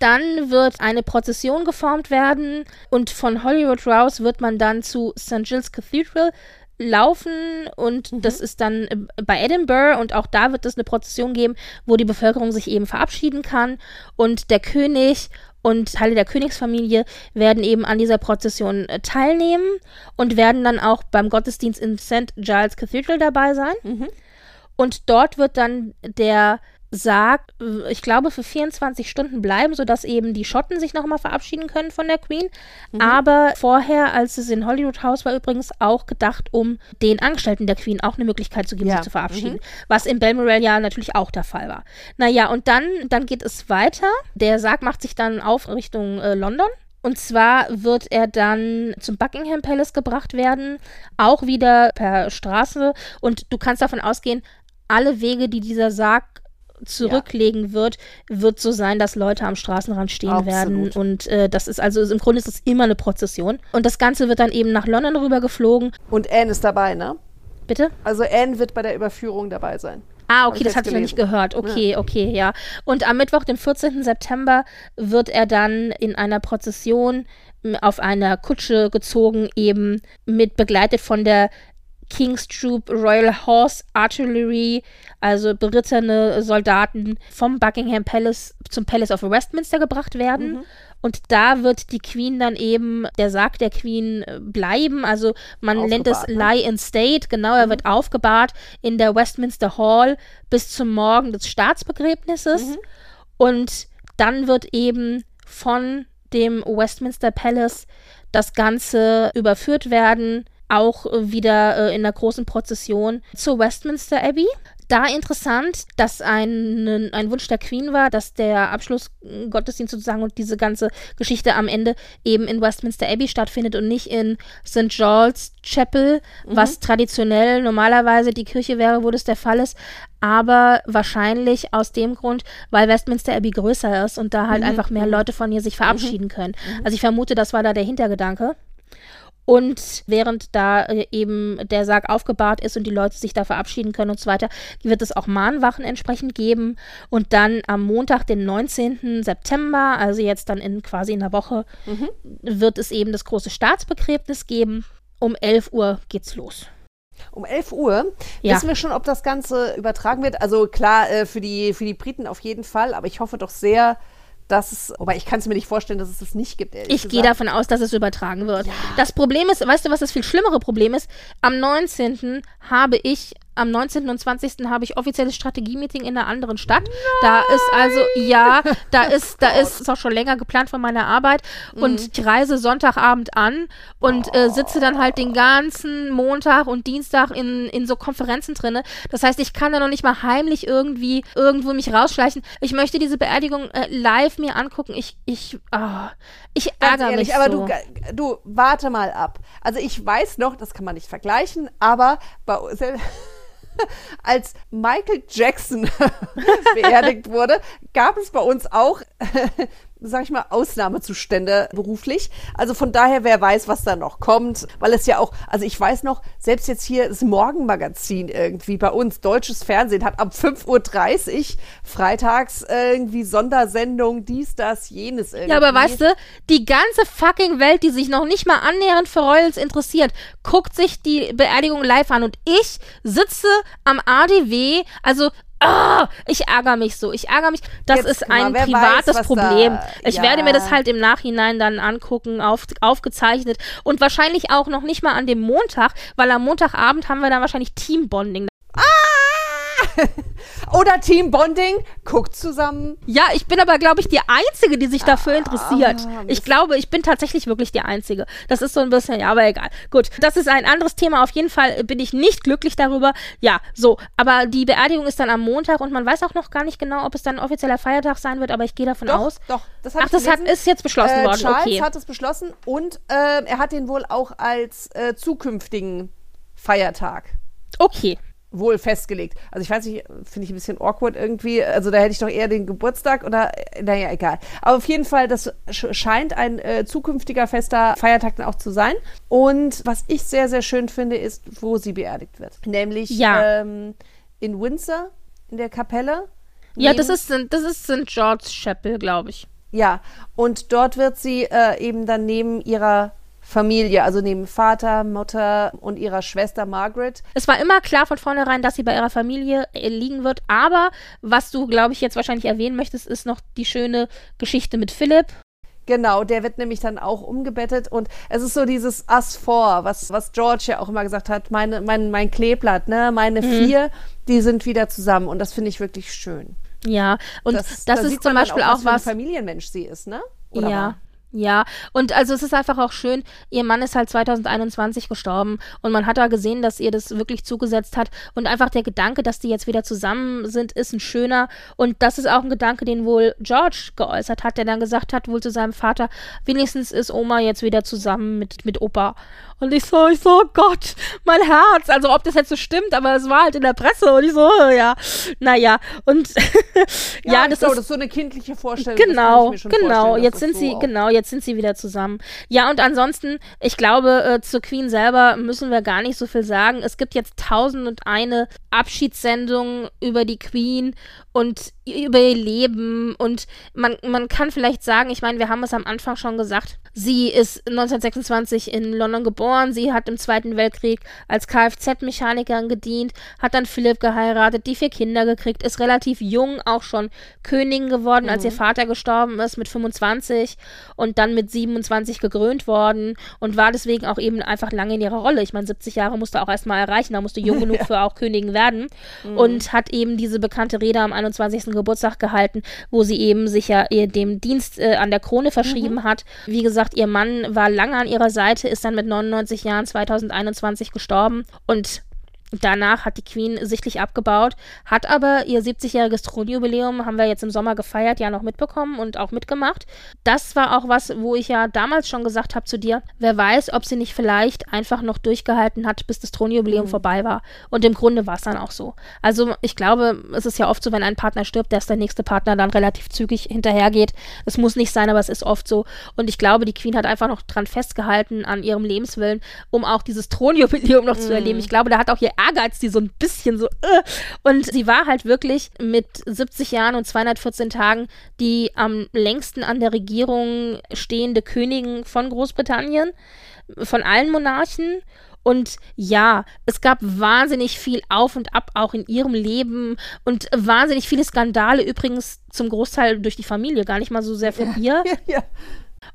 Dann wird eine Prozession geformt werden und von Holyrood House wird man dann zu St. Giles Cathedral laufen und das ist dann äh, bei Edinburgh und auch da wird es eine Prozession geben, wo die Bevölkerung sich eben verabschieden kann und der König und Teile der Königsfamilie werden eben an dieser Prozession äh, teilnehmen und werden dann auch beim Gottesdienst in St. Giles Cathedral dabei sein. Und dort wird dann der Sarg, äh, ich glaube, für 24 Stunden bleiben, sodass eben die Schotten sich nochmal verabschieden können von der Queen. Aber vorher, als es in Hollywood House war, übrigens auch gedacht, um den Angestellten der Queen auch eine Möglichkeit zu geben, Ja. sich zu verabschieden. Was in Balmoral ja natürlich auch der Fall war. Naja, und dann, dann geht es weiter. Der Sarg macht sich dann auf Richtung äh, London. Und zwar wird er dann zum Buckingham Palace gebracht werden, auch wieder per Straße. Und du kannst davon ausgehen, alle Wege, die dieser Sarg zurücklegen wird, wird so sein, dass Leute am Straßenrand stehen Absolut. werden. Und äh, das ist also, im Grunde ist es immer eine Prozession. Und das Ganze wird dann eben nach London rüber geflogen. Und Anne ist dabei, ne? Bitte? Also Anne wird bei der Überführung dabei sein. Ah, okay, das hatte ich noch nicht gehört. Okay, okay, ja. Und am Mittwoch, den 14. September, wird er dann in einer Prozession auf einer Kutsche gezogen, eben mit begleitet von der King's Troop, Royal Horse Artillery, also berittene Soldaten vom Buckingham Palace zum Palace of Westminster gebracht werden. Mhm. Und da wird die Queen dann eben, der Sarg der Queen äh, bleiben. Also man nennt es ne? Lie in State. Genau, er mhm. wird aufgebahrt in der Westminster Hall bis zum Morgen des Staatsbegräbnisses. Mhm. Und dann wird eben von dem Westminster Palace das Ganze überführt werden auch wieder äh, in der großen Prozession zur Westminster Abbey. Da interessant, dass ein, ein Wunsch der Queen war, dass der Abschlussgottesdienst sozusagen und diese ganze Geschichte am Ende eben in Westminster Abbey stattfindet und nicht in St. George's Chapel, mhm. was traditionell normalerweise die Kirche wäre, wo das der Fall ist. Aber wahrscheinlich aus dem Grund, weil Westminster Abbey größer ist und da halt mhm. einfach mehr mhm. Leute von ihr sich verabschieden mhm. können. Mhm. Also ich vermute, das war da der Hintergedanke. Und während da äh, eben der Sarg aufgebahrt ist und die Leute sich da verabschieden können und so weiter, wird es auch Mahnwachen entsprechend geben. Und dann am Montag, den 19. September, also jetzt dann in quasi in der Woche, mhm. wird es eben das große Staatsbegräbnis geben. Um 11 Uhr geht's los. Um 11 Uhr ja. wissen wir schon, ob das Ganze übertragen wird. Also klar, äh, für, die, für die Briten auf jeden Fall, aber ich hoffe doch sehr, dass es, aber ich kann es mir nicht vorstellen, dass es das nicht gibt. Ich gehe davon aus, dass es übertragen wird. Ja. Das Problem ist, weißt du, was das viel schlimmere Problem ist? Am 19. habe ich am 19. und 20. habe ich offizielles Strategie-Meeting in einer anderen Stadt. Nein. Da ist also, ja, da *laughs* ist, da ist, ist auch schon länger geplant von meiner Arbeit. Und mhm. ich reise Sonntagabend an und oh. äh, sitze dann halt den ganzen Montag und Dienstag in, in so Konferenzen drinne. Das heißt, ich kann da noch nicht mal heimlich irgendwie irgendwo mich rausschleichen. Ich möchte diese Beerdigung äh, live mir angucken. Ich, ich, oh, ich ärgere ehrlich, mich aber so. du, du, warte mal ab. Also ich weiß noch, das kann man nicht vergleichen, aber bei *laughs* *laughs* als Michael Jackson *laughs* beerdigt wurde, gab es bei uns auch *laughs* sag ich mal, Ausnahmezustände beruflich. Also von daher, wer weiß, was da noch kommt, weil es ja auch, also ich weiß noch, selbst jetzt hier das Morgenmagazin irgendwie bei uns, deutsches Fernsehen, hat ab 5.30 Uhr freitags irgendwie Sondersendung, dies, das, jenes irgendwie. Ja, aber weißt du, die ganze fucking Welt, die sich noch nicht mal annähernd für Royals interessiert, guckt sich die Beerdigung live an und ich sitze am ADW, also Oh, ich ärgere mich so. Ich ärgere mich. Das Jetzt, ist ein mal, privates weiß, Problem. Da, ich ja. werde mir das halt im Nachhinein dann angucken, auf, aufgezeichnet. Und wahrscheinlich auch noch nicht mal an dem Montag, weil am Montagabend haben wir dann wahrscheinlich Teambonding. Oder Team Bonding, guckt zusammen. Ja, ich bin aber, glaube ich, die Einzige, die sich dafür ah, interessiert. Ich glaube, ich bin tatsächlich wirklich die Einzige. Das ist so ein bisschen, ja, aber egal. Gut, das ist ein anderes Thema. Auf jeden Fall bin ich nicht glücklich darüber. Ja, so. Aber die Beerdigung ist dann am Montag und man weiß auch noch gar nicht genau, ob es dann ein offizieller Feiertag sein wird, aber ich gehe davon doch, aus. Doch, das hat Ach, das hat, ist jetzt beschlossen äh, worden. Charles okay. hat es beschlossen und äh, er hat den wohl auch als äh, zukünftigen Feiertag. Okay wohl festgelegt. Also ich weiß nicht, finde ich ein bisschen awkward irgendwie. Also da hätte ich doch eher den Geburtstag oder, naja, egal. Aber auf jeden Fall, das scheint ein äh, zukünftiger fester Feiertag dann auch zu sein. Und was ich sehr, sehr schön finde, ist, wo sie beerdigt wird. Nämlich ja. ähm, in Windsor, in der Kapelle. Ja, das ist, das ist St. George's Chapel, glaube ich. Ja, und dort wird sie äh, eben dann neben ihrer Familie, also neben Vater, Mutter und ihrer Schwester Margaret. Es war immer klar von vornherein, dass sie bei ihrer Familie äh, liegen wird, aber was du, glaube ich, jetzt wahrscheinlich erwähnen möchtest, ist noch die schöne Geschichte mit Philipp. Genau, der wird nämlich dann auch umgebettet und es ist so dieses Us vor, was, was George ja auch immer gesagt hat, meine, mein, mein Kleeblatt, ne, meine mhm. vier, die sind wieder zusammen und das finde ich wirklich schön. Ja, und das, das da ist zum Beispiel auch, was. was Familienmensch sie ist, ne? Oder ja. War? Ja, und also es ist einfach auch schön, ihr Mann ist halt 2021 gestorben und man hat da gesehen, dass ihr das wirklich zugesetzt hat und einfach der Gedanke, dass die jetzt wieder zusammen sind, ist ein schöner und das ist auch ein Gedanke, den wohl George geäußert hat, der dann gesagt hat, wohl zu seinem Vater, wenigstens ist Oma jetzt wieder zusammen mit, mit Opa und ich so, ich so, Gott, mein Herz. Also ob das jetzt so stimmt, aber es war halt in der Presse und ich so, oh, ja, naja. Und *laughs* ja, ja, das, so, ist, das ist so eine kindliche Vorstellung. Genau, genau. Jetzt sind so sie, genau, jetzt sind sie wieder zusammen. Ja, und ansonsten, ich glaube, äh, zur Queen selber müssen wir gar nicht so viel sagen. Es gibt jetzt tausend und eine Abschiedssendungen über die Queen und über ihr Leben und man, man kann vielleicht sagen, ich meine, wir haben es am Anfang schon gesagt, sie ist 1926 in London geboren, sie hat im Zweiten Weltkrieg als Kfz-Mechanikerin gedient, hat dann Philipp geheiratet, die vier Kinder gekriegt, ist relativ jung auch schon Königin geworden, mhm. als ihr Vater gestorben ist mit 25 und dann mit 27 gekrönt worden und war deswegen auch eben einfach lange in ihrer Rolle. Ich meine, 70 Jahre musste auch erstmal erreichen, da musste jung *laughs* genug ja. für auch Königin werden mhm. und hat eben diese bekannte Rede am 21. Geburtstag gehalten, wo sie eben sich ja dem Dienst äh, an der Krone verschrieben mhm. hat. Wie gesagt, ihr Mann war lange an ihrer Seite, ist dann mit 99 Jahren 2021 gestorben und Danach hat die Queen sichtlich abgebaut, hat aber ihr 70-jähriges Thronjubiläum, haben wir jetzt im Sommer gefeiert, ja noch mitbekommen und auch mitgemacht. Das war auch was, wo ich ja damals schon gesagt habe zu dir, wer weiß, ob sie nicht vielleicht einfach noch durchgehalten hat, bis das Thronjubiläum mhm. vorbei war. Und im Grunde war es dann auch so. Also ich glaube, es ist ja oft so, wenn ein Partner stirbt, dass der nächste Partner dann relativ zügig hinterhergeht. Es muss nicht sein, aber es ist oft so. Und ich glaube, die Queen hat einfach noch dran festgehalten an ihrem Lebenswillen, um auch dieses Thronjubiläum noch mhm. zu erleben. Ich glaube, da hat auch ihr Ehrgeiz, die so ein bisschen so. Uh. Und sie war halt wirklich mit 70 Jahren und 214 Tagen die am längsten an der Regierung stehende Königin von Großbritannien, von allen Monarchen. Und ja, es gab wahnsinnig viel Auf und Ab auch in ihrem Leben und wahnsinnig viele Skandale, übrigens zum Großteil durch die Familie, gar nicht mal so sehr von ja, ihr. *laughs* Ja, ja.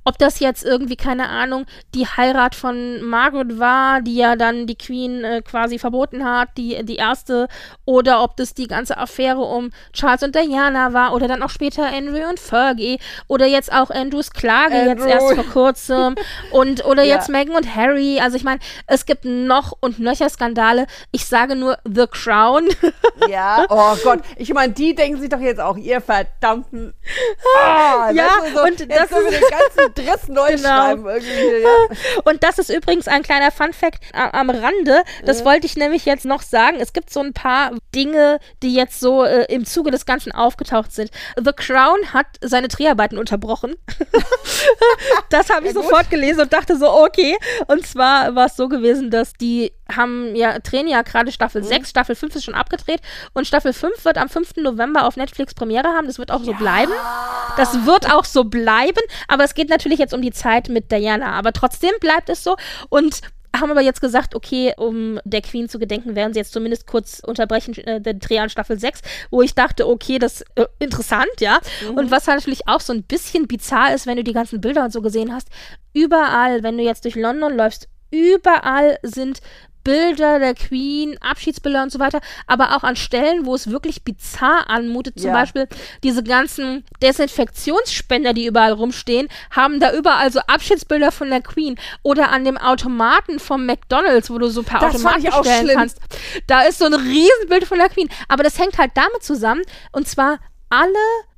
Ob das jetzt irgendwie, keine Ahnung, die Heirat von Margaret war, die ja dann die Queen äh, quasi verboten hat, die, die erste, oder ob das die ganze Affäre um Charles und Diana war, oder dann auch später Andrew und Fergie, oder jetzt auch Andrews Klage Andrew. jetzt erst vor kurzem, *laughs* und oder ja. jetzt Meghan und Harry. Also ich meine, es gibt noch und nöcher Skandale. Ich sage nur The Crown. *laughs* ja, oh Gott. Ich meine, die denken sich doch jetzt auch, ihr verdammten. *laughs* Oh, ja, so, und das ist Driss neu genau. schreiben irgendwie. Ja. *laughs* Und das ist übrigens ein kleiner Fun-Fact am Rande. Das ja. wollte ich nämlich jetzt noch sagen. Es gibt so ein paar Dinge, die jetzt so äh, im Zuge des Ganzen aufgetaucht sind. The Crown hat seine Dreharbeiten unterbrochen. *laughs* das habe ich ja, sofort gelesen und dachte so, okay. Und zwar war es so gewesen, dass die haben ja, drehen ja gerade Staffel mhm. 6, Staffel 5 ist schon abgedreht und Staffel 5 wird am 5. November auf Netflix Premiere haben. Das wird auch so bleiben. Das wird auch so bleiben, aber es geht natürlich jetzt um die Zeit mit Diana. Aber trotzdem bleibt es so und haben aber jetzt gesagt, okay, um der Queen zu gedenken, werden sie jetzt zumindest kurz unterbrechen, äh, den Dreh an Staffel 6, wo ich dachte, okay, das ist äh, interessant, ja. Mhm. Und was halt natürlich auch so ein bisschen bizarr ist, wenn du die ganzen Bilder und so gesehen hast, überall, wenn du jetzt durch London läufst, überall sind Bilder der Queen, Abschiedsbilder und so weiter, aber auch an Stellen, wo es wirklich bizarr anmutet. Zum ja. Beispiel diese ganzen Desinfektionsspender, die überall rumstehen, haben da überall so Abschiedsbilder von der Queen. Oder an dem Automaten vom McDonalds, wo du so per das Automat bestellen kannst. Da ist so ein Riesenbild von der Queen. Aber das hängt halt damit zusammen, und zwar alle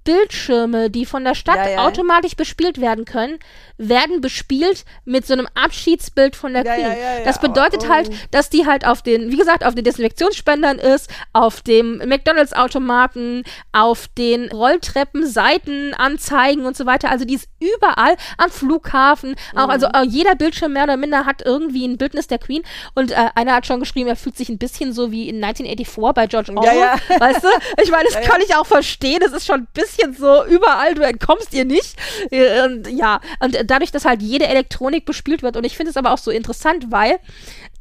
Bildschirme, die von der Stadt ja, ja. automatisch bespielt werden können, werden bespielt mit so einem Abschiedsbild von der ja, Queen. Das bedeutet oh, oh. halt, dass die halt auf den, wie gesagt, auf den Desinfektionsspendern ist, auf dem McDonalds-Automaten, auf den Rolltreppen, Seitenanzeigen und so weiter. Also die ist überall am Flughafen. Auch, also mhm. jeder Bildschirm mehr oder minder hat irgendwie ein Bildnis der Queen. Und äh, einer hat schon geschrieben, er fühlt sich ein bisschen so wie in 1984 bei George Orwell. Weißt du? Ich meine, das *laughs* kann ich auch verstehen. Das ist schon ein bisschen bisschen so überall, du entkommst ihr nicht. Äh, und, ja, und dadurch, dass halt jede Elektronik bespielt wird. Und ich finde es aber auch so interessant, weil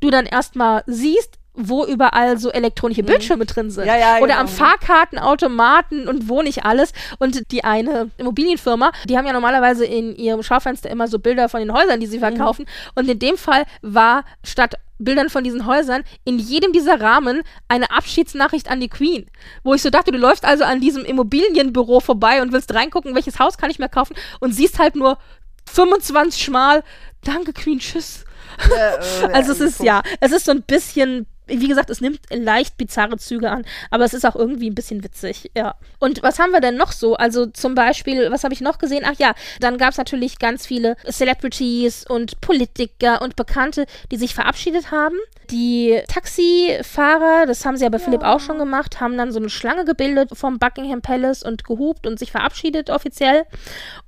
du dann erstmal siehst, wo überall so elektronische mhm. Bildschirme drin sind. Ja, ja, Oder genau. am Fahrkartenautomaten und wo nicht alles. Und die eine Immobilienfirma, die haben ja normalerweise in ihrem Schaufenster immer so Bilder von den Häusern, die sie mhm. verkaufen. Mhm. Und in dem Fall war statt Bildern von diesen Häusern in jedem dieser Rahmen eine Abschiedsnachricht an die Queen. Wo ich so dachte, du läufst also an diesem Immobilienbüro vorbei und willst reingucken, welches Haus kann ich mir kaufen und siehst halt nur 25 Mal, danke Queen, tschüss. Ja, äh, *laughs* also es ist ja, es ist so ein bisschen wie gesagt, es nimmt leicht bizarre Züge an, aber es ist auch irgendwie ein bisschen witzig, ja. Und was haben wir denn noch so? Also zum Beispiel, was habe ich noch gesehen? Ach ja, dann gab es natürlich ganz viele Celebrities und Politiker und Bekannte, die sich verabschiedet haben. Die Taxifahrer, das haben sie ja bei ja. Philipp auch schon gemacht, haben dann so eine Schlange gebildet vom Buckingham Palace und gehupt und sich verabschiedet offiziell.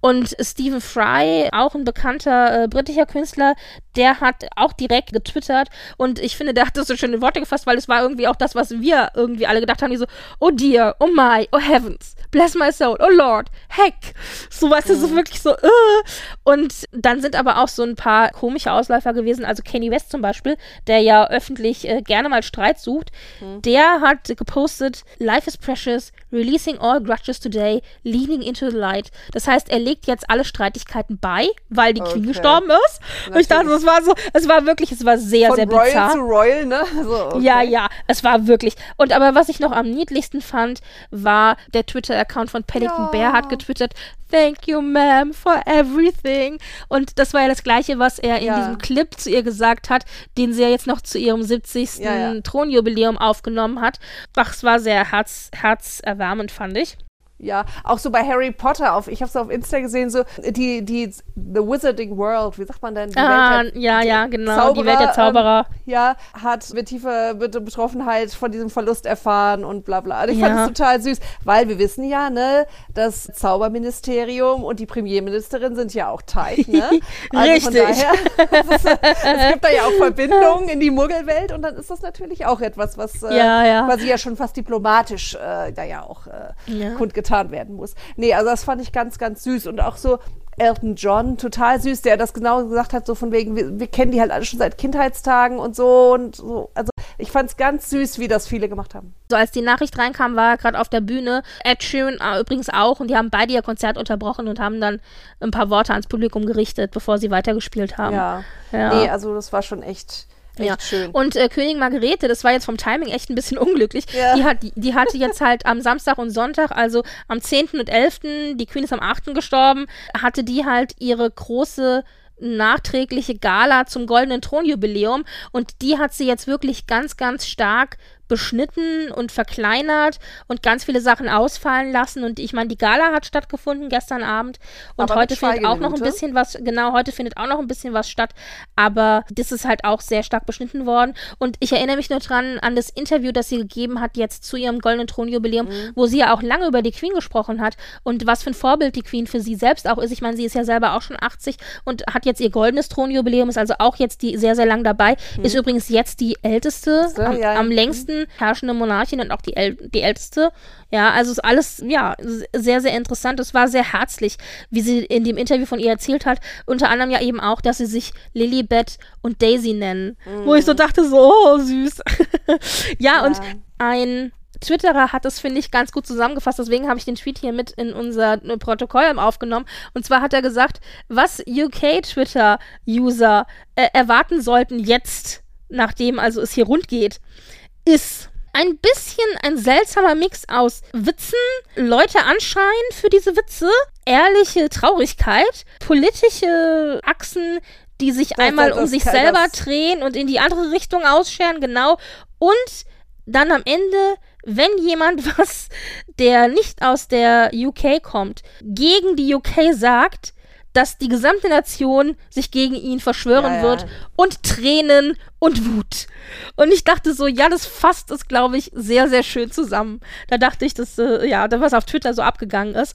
Und Stephen Fry, auch ein bekannter äh, britischer Künstler, der hat auch direkt getwittert und ich finde, der hat das so schön Worte gefasst, weil es war irgendwie auch das, was wir irgendwie alle gedacht haben, die so, oh dear, oh my, oh heavens, bless my soul, oh Lord, heck. So, du, so mhm. wirklich so, uh. Und dann sind aber auch so ein paar komische Ausläufer gewesen, also Kanye West zum Beispiel, der ja öffentlich äh, gerne mal Streit sucht, mhm. der hat gepostet, Life is precious, releasing all grudges today, leaning into the light. Das heißt, er legt jetzt alle Streitigkeiten bei, weil die okay. Queen gestorben ist. Und ich dachte, es war so, es war wirklich, es war sehr, Von sehr Royal bizarr. zu Royal, ne? So, okay. Ja, ja, es war wirklich. Und aber was ich noch am niedlichsten fand, war der Twitter-Account von Pelican ja. Bear hat getwittert, Thank you, ma'am, for everything. Und das war ja das Gleiche, was er in ja. diesem Clip zu ihr gesagt hat, den sie ja jetzt noch zu ihrem 70. Ja, ja. Thronjubiläum aufgenommen hat. Ach, es war sehr herz, herzerwärmend, fand ich. Ja, auch so bei Harry Potter auf, ich habe es auf Insta gesehen, so die, die, The Wizarding World, wie sagt man denn? Die ah, Welt ja, ja, genau, Zauberer, die Welt der Zauberer. Ähm, ja, hat mit tiefer Betroffenheit von diesem Verlust erfahren und bla bla. Also ich ja. fand es total süß, weil wir wissen ja, ne, das Zauberministerium und die Premierministerin sind ja auch tight, ne? *laughs* Also Richtig. Daher, *laughs* ist, es gibt da ja auch Verbindungen in die Muggelwelt und dann ist das natürlich auch etwas, was äh, ja, ja. quasi ja schon fast diplomatisch äh, da ja auch äh, ja. kundgetan getan werden muss. Nee, also das fand ich ganz, ganz süß und auch so Elton John, total süß, der das genau gesagt hat, so von wegen, wir, wir kennen die halt alle schon seit Kindheitstagen und so und so. Also ich fand es ganz süß, wie das viele gemacht haben. So als die Nachricht reinkam, war er gerade auf der Bühne. Ed Sheeran äh, übrigens auch und die haben beide ihr Konzert unterbrochen und haben dann ein paar Worte ans Publikum gerichtet, bevor sie weitergespielt haben. Ja. ja. Nee, also das war schon echt Echt ja. schön. Und äh, Königin Margarete, das war jetzt vom Timing echt ein bisschen *laughs* unglücklich. Ja. Die, hat, die, die, hatte jetzt halt am Samstag und Sonntag, also am 10. und 11., die Queen ist am 8. gestorben, hatte die halt ihre große nachträgliche Gala zum goldenen Thronjubiläum und die hat sie jetzt wirklich ganz, ganz stark beschnitten und verkleinert und ganz viele Sachen ausfallen lassen. Und ich meine, die Gala hat stattgefunden gestern Abend und aber heute findet auch noch ein bisschen was, genau, heute findet auch noch ein bisschen was statt, aber das ist halt auch sehr stark beschnitten worden. Und ich erinnere mich nur dran an das Interview, das sie gegeben hat jetzt zu ihrem Goldenen Thronjubiläum, mhm. wo sie ja auch lange über die Queen gesprochen hat und was für ein Vorbild die Queen für sie selbst auch ist. Ich meine, sie ist ja selber auch schon 80 und hat jetzt ihr goldenes Thronjubiläum, ist also auch jetzt die sehr, sehr lang dabei, mhm. ist übrigens jetzt die älteste, so, am, ja, am längsten herrschende Monarchin und auch die, äl die älteste. Ja, also ist alles, ja, sehr, sehr interessant. Es war sehr herzlich, wie sie in dem Interview von ihr erzählt hat. Unter anderem ja eben auch, dass sie sich Lilibet und Daisy nennen. Mm. Wo ich so mm. dachte, so, oh, süß. *laughs* ja, ja, und ein Twitterer hat das, finde ich, ganz gut zusammengefasst. Deswegen habe ich den Tweet hier mit in unser äh, Protokoll aufgenommen. Und zwar hat er gesagt, was UK-Twitter-User äh, erwarten sollten jetzt, nachdem also es hier rund geht, ist ein bisschen ein seltsamer Mix aus Witzen, Leute anschreien für diese Witze, ehrliche Traurigkeit, politische Achsen, die sich das, einmal um sich selber drehen und in die andere Richtung ausscheren, genau. Und dann am Ende, wenn jemand *laughs* was, der nicht aus der UK kommt, gegen die UK sagt, dass die gesamte Nation sich gegen ihn verschwören ja, ja. wird und Tränen und Wut. Und ich dachte so, ja, das fasst es, glaube ich, sehr, sehr schön zusammen. Da dachte ich, dass, äh, ja, was auf Twitter so abgegangen ist.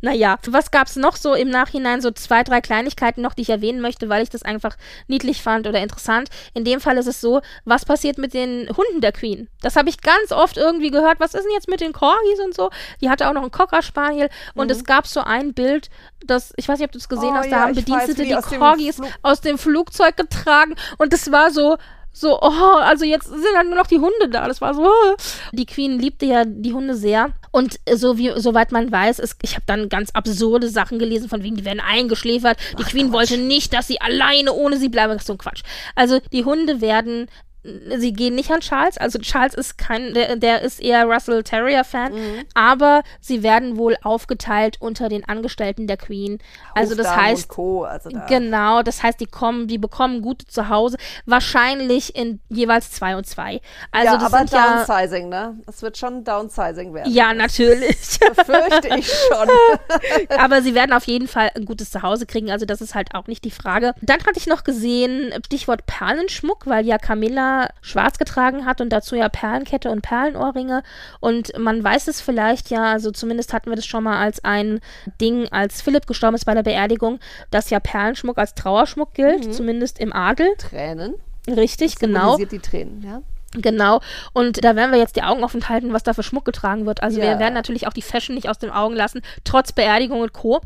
Naja, was gab es noch so im Nachhinein? So zwei, drei Kleinigkeiten noch, die ich erwähnen möchte, weil ich das einfach niedlich fand oder interessant. In dem Fall ist es so, was passiert mit den Hunden der Queen? Das habe ich ganz oft irgendwie gehört. Was ist denn jetzt mit den Corgis und so? Die hatte auch noch einen Cocker Spaniel und mhm. es gab so ein Bild, das, ich weiß nicht, ob du es gesehen oh, hast, da ja, haben Bedienstete weiß, die Corgis aus dem Flugzeug getragen und das war so, so, oh, also jetzt sind dann nur noch die Hunde da. Das war so. Oh. Die Queen liebte ja die Hunde sehr. Und so wie, soweit man weiß, ist, ich habe dann ganz absurde Sachen gelesen, von wegen, die werden eingeschläfert. Die Ach, Queen Quatsch. wollte nicht, dass sie alleine ohne sie bleiben. Das ist so ein Quatsch. Also die Hunde werden sie gehen nicht an Charles. Also Charles ist kein, der, der ist eher Russell Terrier-Fan, mhm. aber sie werden wohl aufgeteilt unter den Angestellten der Queen. Also das heißt, Co, also da. genau, das heißt, die kommen, die bekommen gute Zuhause, wahrscheinlich in jeweils zwei und zwei. Also ja, das aber Downsizing, ja, ne? Es wird schon Downsizing werden. Ja, natürlich. Fürchte ich schon. *laughs* aber sie werden auf jeden Fall ein gutes Zuhause kriegen. Also das ist halt auch nicht die Frage. Dann hatte ich noch gesehen, Stichwort Perlenschmuck, weil ja Camilla schwarz getragen hat und dazu ja Perlenkette und Perlenohrringe. Und man weiß es vielleicht ja, also zumindest hatten wir das schon mal als ein Ding, als Philipp gestorben ist bei der Beerdigung, dass ja Perlenschmuck als Trauerschmuck gilt, mhm. zumindest im Adel. Tränen. Richtig, das genau. die Tränen, ja. Genau. Und da werden wir jetzt die Augen offen halten, was da für Schmuck getragen wird. Also Ja. wir werden natürlich auch die Fashion nicht aus den Augen lassen, trotz Beerdigung und Co.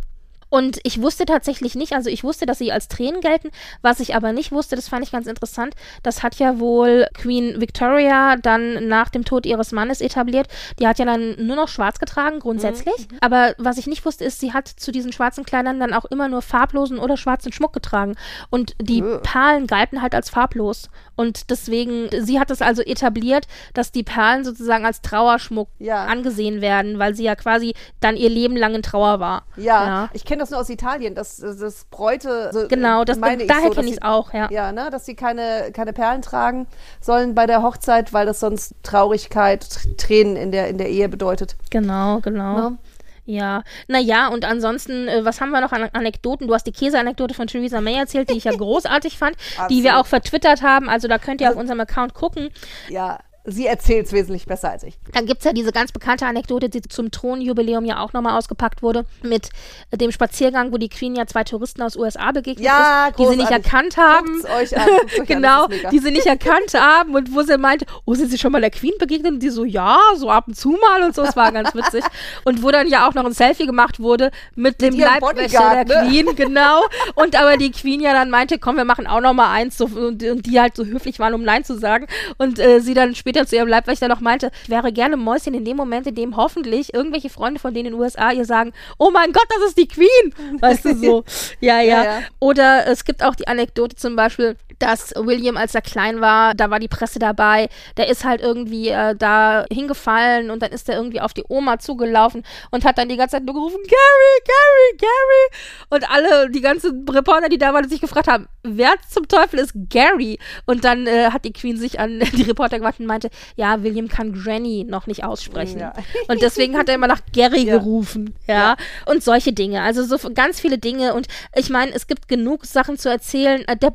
Und ich wusste tatsächlich nicht, also ich wusste, dass sie als Tränen gelten, was ich aber nicht wusste, das fand ich ganz interessant, das hat ja wohl Queen Victoria dann nach dem Tod ihres Mannes etabliert. Die hat ja dann nur noch schwarz getragen, grundsätzlich. Aber was ich nicht wusste, ist, sie hat zu diesen schwarzen Kleidern dann auch immer nur farblosen oder schwarzen Schmuck getragen. Und die Ugh. Perlen galten halt als farblos. Und deswegen, sie hat es also etabliert, dass die Perlen sozusagen als Trauerschmuck Ja. angesehen werden, weil sie ja quasi dann ihr Leben lang in Trauer war. Ja, ich kenne das nur aus Italien, dass das Bräute. so, Genau, das, meine ich daher so, kenne ich es auch, ja. Ja, ne, dass sie keine, keine Perlen tragen sollen bei der Hochzeit, weil das sonst Traurigkeit, Tr- Tränen in der, in der Ehe bedeutet. Genau, genau. Ne? Ja, naja, und ansonsten, äh, was haben wir noch an Anekdoten? Du hast die Käseanekdote von Theresa May erzählt, die ich ja *laughs* großartig fand, die wir auch vertwittert haben. Also da könnt ihr auf unserem Account gucken. Ja, sie erzählt es wesentlich besser als ich. Dann gibt es ja diese ganz bekannte Anekdote, die zum Thronjubiläum ja auch nochmal ausgepackt wurde, mit dem Spaziergang, wo die Queen ja zwei Touristen aus USA begegnet Ja, ist, die sie nicht erkannt haben. Euch an, euch an, genau, mega. die sie nicht erkannt haben und wo sie meinte, oh, sind sie schon mal der Queen begegnet? Und die so, ja, so ab und zu mal und so, es war ganz witzig. Und wo dann ja auch noch ein Selfie gemacht wurde mit dem ihrem Leibwächter der ne? Queen, genau. Und aber die Queen ja dann meinte, komm, wir machen auch noch mal eins so, und, und die halt so höflich waren, um Nein zu sagen. Und äh, sie dann später zu ihrem Leibwächter noch meinte, ich wäre gerne Mäuschen in dem Moment, in dem hoffentlich irgendwelche Freunde von denen in den USA ihr sagen, oh mein Gott, das ist die Queen. Weißt du so. *laughs* Ja, ja. Ja, ja. Oder es gibt auch die Anekdote zum Beispiel, dass William, als er klein war, da war die Presse dabei, der ist halt irgendwie äh, da hingefallen und dann ist er irgendwie auf die Oma zugelaufen und hat dann die ganze Zeit nur gerufen, Gary, Gary, Gary. Und alle, die ganzen Reporter, die da waren, sich gefragt haben, wer zum Teufel ist Gary? Und dann äh, hat die Queen sich an *laughs* die Reporter gewandt und meinte, ja, William kann Granny noch nicht aussprechen. Ja. *laughs* Und deswegen hat er immer nach Gary Ja. gerufen. Ja? Ja. Und solche Dinge. Also so ganz viele Dinge. Und ich meine, es gibt genug Sachen zu erzählen. Äh, Der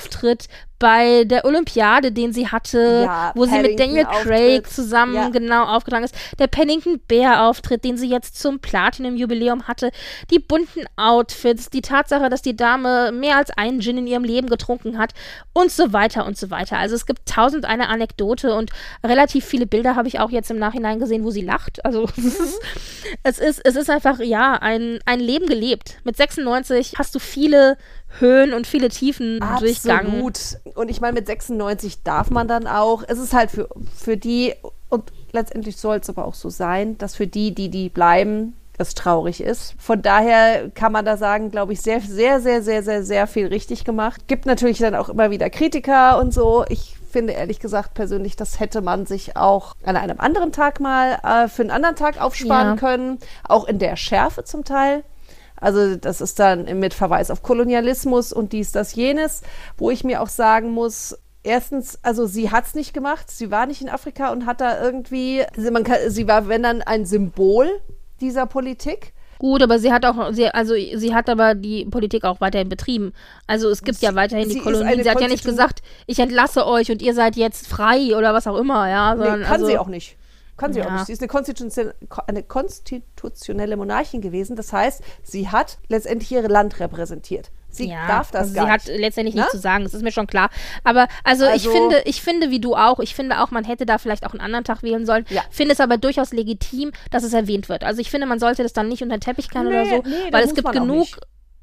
Bond-Girl-Auftritt bei der Olympiade, den sie hatte, Ja, wo sie mit Daniel Paddington-Auftritt. Craig zusammen Ja. genau aufgetragen ist. Der Pennington Bear-Auftritt, den sie jetzt zum Platinum-Jubiläum hatte. Die bunten Outfits, die Tatsache, dass die Dame mehr als einen Gin in ihrem Leben getrunken hat und so weiter und so weiter. Also es gibt tausend eine Anekdote und relativ viele Bilder habe ich auch jetzt im Nachhinein gesehen, wo sie lacht. Also *laughs* es ist, es ist, einfach, ja, ein, ein Leben gelebt. Mit 96 hast du viele Höhen und viele Tiefen durchgangen. Absolut. Und ich meine, mit 96 darf man dann auch. Es ist halt für, für die, und letztendlich soll es aber auch so sein, dass für die, die, die bleiben, es traurig ist. Von daher kann man da sagen, glaube ich, sehr, sehr, sehr, sehr, sehr, sehr viel richtig gemacht. Gibt natürlich dann auch immer wieder Kritiker und so. Ich finde ehrlich gesagt persönlich, das hätte man sich auch an einem anderen Tag mal äh, für einen anderen Tag aufsparen Ja. können. Auch in der Schärfe zum Teil. Also das ist dann mit Verweis auf Kolonialismus und dies, das, jenes, wo ich mir auch sagen muss, erstens, also sie hat es nicht gemacht, sie war nicht in Afrika und hat da irgendwie, sie, man kann, sie war, wenn dann, ein Symbol dieser Politik. Gut, aber sie hat auch, sie, also sie hat aber die Politik auch weiterhin betrieben. Also es gibt ja weiterhin sie die Kolonien. Sie hat ja nicht gesagt, ich entlasse euch und ihr seid jetzt frei oder was auch immer, ja. Nee, Sondern, kann also, sie auch nicht. Kann sie auch Ja. nicht. Sie ist eine, konstitution eine konstitutionelle Monarchin gewesen. Das heißt, sie hat letztendlich ihr Land repräsentiert. Sie ja, darf das also gar sie hat nicht. letztendlich Ne? nichts zu sagen, das ist mir schon klar. Aber also, ich Also- finde, ich finde, wie du auch, ich finde auch, man hätte da vielleicht auch einen anderen Tag wählen sollen. Ja. Finde es aber durchaus legitim, dass es erwähnt wird. Also ich finde, man sollte das dann nicht unter den Teppich kehren oder Nee, so, nee, weil es gibt auch genug nicht.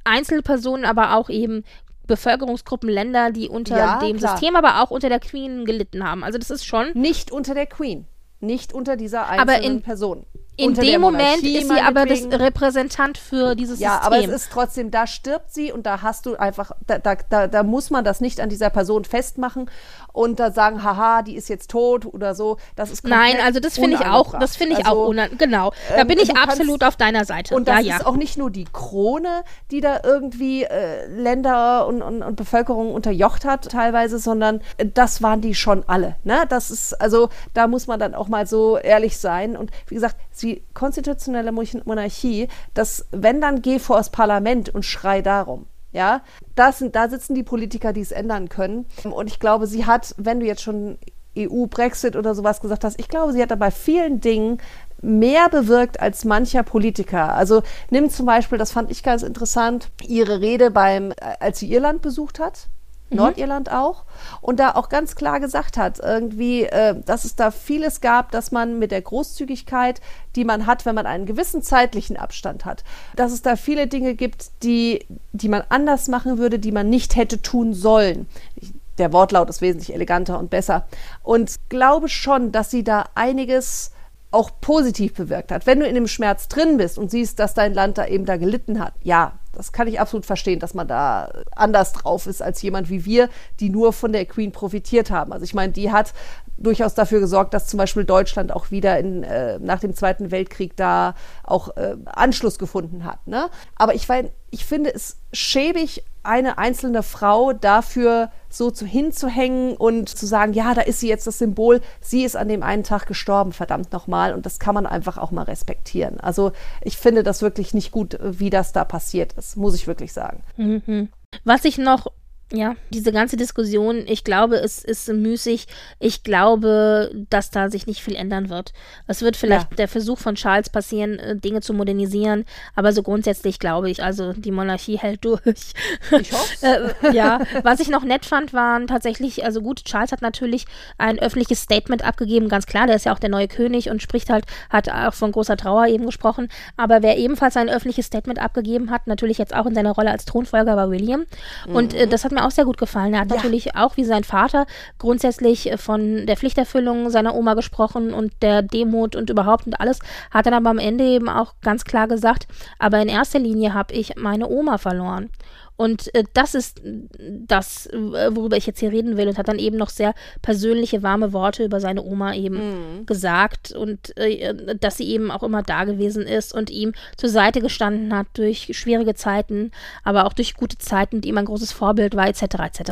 Einzelpersonen, aber auch eben Bevölkerungsgruppen, Länder, die unter Ja, dem klar. System, aber auch unter der Queen gelitten haben. Also das ist schon Nicht unter der Queen. Nicht unter dieser Aber einzelnen in- Person. In unter dem Moment ist sie aber das. Repräsentant für dieses Ja, System. aber es ist trotzdem, da stirbt sie und da hast du einfach, da, da, da, da muss man das nicht an dieser Person festmachen und da sagen, haha, die ist jetzt tot oder so. Das ist Nein, also das finde ich auch, das finde ich Also, auch genau. Da ähm, bin ich du kannst- absolut auf deiner Seite. Und ja, das ja. ist auch nicht nur die Krone, die da irgendwie äh, Länder und, und, und Bevölkerung unterjocht hat teilweise, sondern das waren die schon alle. Ne? Das ist, also da muss man dann auch mal so ehrlich sein. Und wie gesagt, die konstitutionelle Monarch- Monarchie, das, wenn dann geh vor das Parlament und schrei darum. Ja, das sind, da sitzen die Politiker, die es ändern können. Und ich glaube, sie hat, wenn du jetzt schon EU-Brexit oder sowas gesagt hast, ich glaube, sie hat da bei vielen Dingen mehr bewirkt als mancher Politiker. Also nimm zum Beispiel, das fand ich ganz interessant, ihre Rede beim, äh, als sie Irland besucht hat. Mhm. Nordirland auch, und da auch ganz klar gesagt hat, irgendwie, äh, dass es da vieles gab, dass man mit der Großzügigkeit, die man hat, wenn man einen gewissen zeitlichen Abstand hat, dass es da viele Dinge gibt, die, die man anders machen würde, die man nicht hätte tun sollen. Ich, der Wortlaut ist wesentlich eleganter und besser. Und glaube schon, dass sie da einiges auch positiv bewirkt hat. Wenn du in dem Schmerz drin bist und siehst, dass dein Land da eben da gelitten hat, ja, das kann ich absolut verstehen, dass man da anders drauf ist als jemand wie wir, die nur von der Queen profitiert haben. Also ich meine, die hat durchaus dafür gesorgt, dass zum Beispiel Deutschland auch wieder in, äh, nach dem Zweiten Weltkrieg da auch äh, Anschluss gefunden hat. Ne? Aber ich, mein, ich finde es schäbig, eine einzelne Frau dafür so zu hinzuhängen und zu sagen, ja, da ist sie jetzt das Symbol, sie ist an dem einen Tag gestorben, verdammt nochmal. Und das kann man einfach auch mal respektieren. Also ich finde das wirklich nicht gut, wie das da passiert ist, muss ich wirklich sagen. Mhm. Was ich noch ja, diese ganze Diskussion, ich glaube, es ist müßig. Ich glaube, dass da sich nicht viel ändern wird. Es wird vielleicht ja. der Versuch von Charles passieren, äh, Dinge zu modernisieren, aber so grundsätzlich glaube ich, also die Monarchie hält durch. Ich *laughs* hoffe. äh, ja, was ich noch nett fand, waren tatsächlich, also gut, Charles hat natürlich ein öffentliches Statement abgegeben, ganz klar, der ist ja auch der neue König und spricht halt, hat auch von großer Trauer eben gesprochen, aber wer ebenfalls ein öffentliches Statement abgegeben hat, natürlich jetzt auch in seiner Rolle als Thronfolger, war William. Mhm. Und äh, das hat mir auch sehr gut gefallen. Er hat ja. natürlich auch wie sein Vater grundsätzlich von der Pflichterfüllung seiner Oma gesprochen und der Demut und überhaupt und alles. Hat dann aber am Ende eben auch ganz klar gesagt, aber in erster Linie habe ich meine Oma verloren. Und äh, das ist das, äh, worüber ich jetzt hier reden will und hat dann eben noch sehr persönliche, warme Worte über seine Oma eben mhm. gesagt und äh, dass sie eben auch immer da gewesen ist und ihm zur Seite gestanden hat durch schwierige Zeiten, aber auch durch gute Zeiten, die ihm ein großes Vorbild war, etc. etc.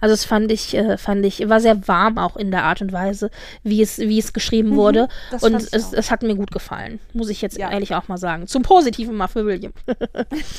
Also das fand ich, äh, fand ich, war sehr warm auch in der Art und Weise, wie es, wie es geschrieben mhm, *laughs* wurde. Und es, es, hat mir gut gefallen, muss ich jetzt ja. ehrlich auch mal sagen. Zum Positiven mal für William.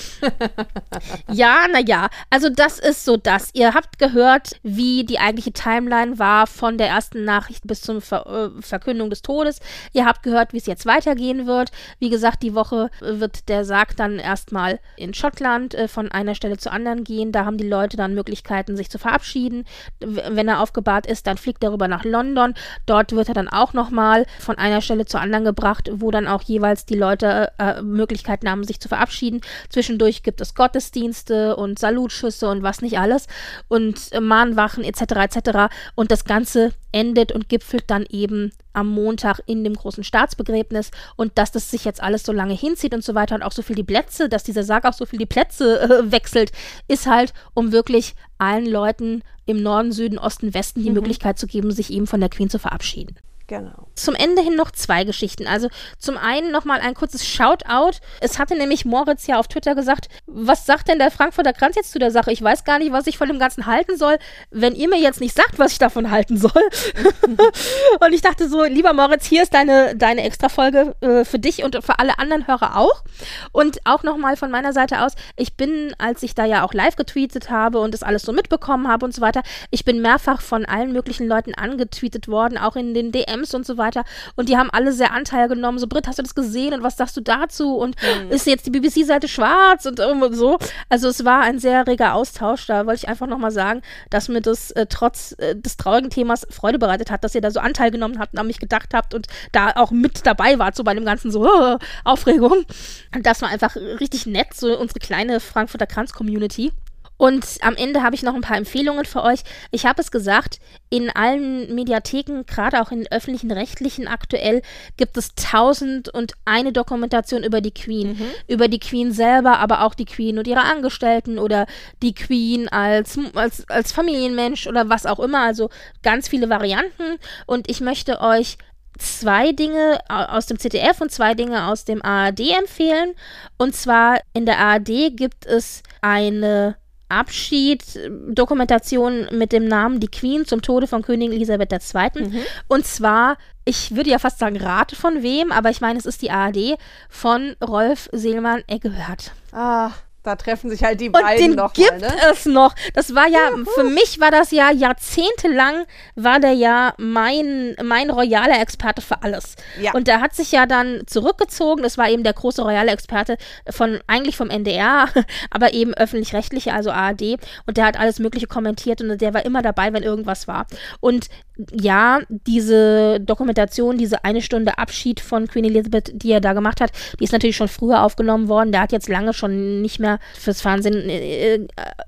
*laughs* ja, naja, also das ist so das. Ihr habt gehört, wie die eigentliche Timeline war von der ersten Nachricht bis zur Ver äh, Verkündung des Todes. Ihr habt gehört, wie es jetzt weitergehen wird. Wie gesagt, die Woche wird der Sarg dann erstmal in Schottland äh, von einer Stelle zur anderen gehen. Da haben die Leute dann Möglichkeiten, sich zu verabschieden. Wenn er aufgebahrt ist, dann fliegt er rüber nach London. Dort wird er dann auch nochmal von einer Stelle zur anderen gebracht, wo dann auch jeweils die Leute äh, Möglichkeiten haben, sich zu verabschieden. Zwischendurch gibt es Gottesdienste und Salutschüsse und was nicht alles und äh, Mahnwachen etc. etc. Und das Ganze endet und gipfelt dann eben am Montag in dem großen Staatsbegräbnis und dass das sich jetzt alles so lange hinzieht und so weiter und auch so viel die Plätze, dass dieser Sarg auch so viel die Plätze äh, wechselt, ist halt, um wirklich allen Leuten im Norden, Süden, Osten, Westen die mhm. Möglichkeit zu geben, sich eben von der Queen zu verabschieden. Genau. Zum Ende hin noch zwei Geschichten. Also zum einen nochmal ein kurzes Shoutout. Es hatte nämlich Moritz ja auf Twitter gesagt, was sagt denn der Frankfurter Kranz jetzt zu der Sache? Ich weiß gar nicht, was ich von dem Ganzen halten soll, wenn ihr mir jetzt nicht sagt, was ich davon halten soll. *laughs* und ich dachte so, lieber Moritz, hier ist deine, deine Extra-Folge äh, für dich und für alle anderen Hörer auch. Und auch nochmal von meiner Seite aus, ich bin, als ich da ja auch live getweetet habe und das alles so mitbekommen habe und so weiter, ich bin mehrfach von allen möglichen Leuten angetweetet worden, auch in den DMs Times und so weiter. Und die haben alle sehr Anteil genommen. So, Britt, hast du das gesehen und was sagst du dazu? Und mhm. ist jetzt die BBC-Seite schwarz und, und so? Also es war ein sehr reger Austausch. Da wollte ich einfach nochmal sagen, dass mir das äh, trotz äh, des traurigen Themas Freude bereitet hat, dass ihr da so Anteil genommen habt und an mich gedacht habt und da auch mit dabei wart, so bei dem ganzen so äh, *laughs* Aufregung. Und das war einfach richtig nett, so unsere kleine Frankfurter Kranz-Community. Und am Ende habe ich noch ein paar Empfehlungen für euch. Ich habe es gesagt, in allen Mediatheken, gerade auch in öffentlichen rechtlichen aktuell, gibt es tausend und eine Dokumentation über die Queen. Mhm. Über die Queen selber, aber auch die Queen und ihre Angestellten oder die Queen als, als, als Familienmensch oder was auch immer. Also ganz viele Varianten. Und ich möchte euch zwei Dinge aus dem ZDF und zwei Dinge aus dem ARD empfehlen. Und zwar in der ARD gibt es eine Abschied-Dokumentation mit dem Namen Die Queen zum Tode von Königin Elisabeth II. Mhm. Und zwar, ich würde ja fast sagen, rate von wem, aber ich meine, es ist die ARD von Rolf Seelmann Eggehört. Ah, Da treffen sich halt die Und beiden den noch gibt mal, ne? es noch. Das war ja, für mich war das ja jahrzehntelang, war der ja mein, mein royaler Experte für alles. Ja. Und der hat sich ja dann zurückgezogen. Das war eben der große royale Experte von, eigentlich vom NDR, *laughs* aber eben öffentlich-rechtliche, also ARD. Und der hat alles Mögliche kommentiert und der war immer dabei, wenn irgendwas war. Und ja, diese Dokumentation, diese eine Stunde Abschied von Queen Elizabeth, die er da gemacht hat, die ist natürlich schon früher aufgenommen worden. Der hat jetzt lange schon nicht mehr fürs Fernsehen äh,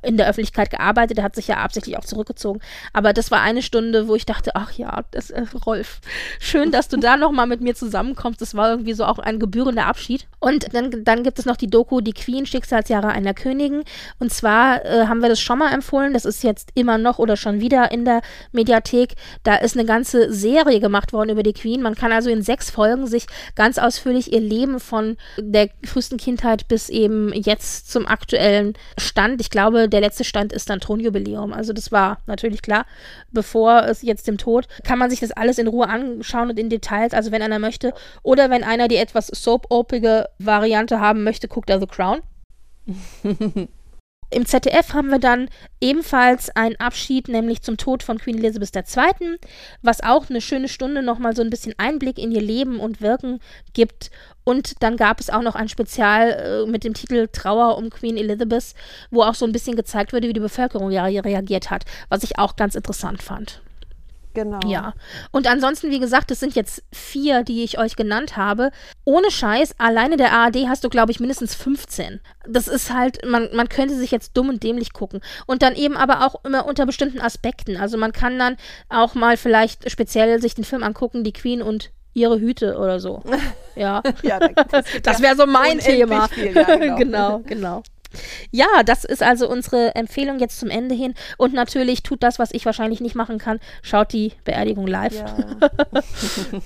in der Öffentlichkeit gearbeitet. Er hat sich ja absichtlich auch zurückgezogen. Aber das war eine Stunde, wo ich dachte, ach ja, das, äh, Rolf, schön, dass du da nochmal mit mir zusammenkommst. Das war irgendwie so auch ein gebührender Abschied. Und dann, dann gibt es noch die Doku Die Queen, Schicksalsjahre einer Königin. Und zwar äh, haben wir das schon mal empfohlen. Das ist jetzt immer noch oder schon wieder in der Mediathek. Da ist eine ganze Serie gemacht worden über die Queen. Man kann also in sechs Folgen sich ganz ausführlich ihr Leben von der frühesten Kindheit bis eben jetzt zum aktuellen Stand. Ich glaube, der letzte Stand ist dann Thronjubiläum. Also das war natürlich klar, bevor es jetzt dem Tod. Kann man sich das alles in Ruhe anschauen und in Details, also wenn einer möchte. Oder wenn einer die etwas soap-opige Variante haben möchte, guckt er The Crown. *laughs* Im ZDF haben wir dann ebenfalls einen Abschied, nämlich zum Tod von Queen Elizabeth II., was auch eine schöne Stunde nochmal so ein bisschen Einblick in ihr Leben und Wirken gibt. Und dann gab es auch noch ein Spezial äh, mit dem Titel Trauer um Queen Elizabeth, wo auch so ein bisschen gezeigt wurde, wie die Bevölkerung ja reagiert hat, was ich auch ganz interessant fand. Genau. Ja. Und ansonsten, wie gesagt, das sind jetzt vier, die ich euch genannt habe. Ohne Scheiß, alleine der ARD hast du, glaube ich, mindestens 15. Das ist halt, man, man könnte sich jetzt dumm und dämlich gucken. Und dann eben aber auch immer unter bestimmten Aspekten. Also man kann dann auch mal vielleicht speziell sich den Film angucken, die Queen und ihre Hüte oder so. *laughs* Ja. Ja, da- das Das wäre so mein Thema. viel, ja, genau. *laughs* genau, genau. Ja, das ist also unsere Empfehlung jetzt zum Ende hin. Und natürlich tut das, was ich wahrscheinlich nicht machen kann. Schaut die Beerdigung live. Ja.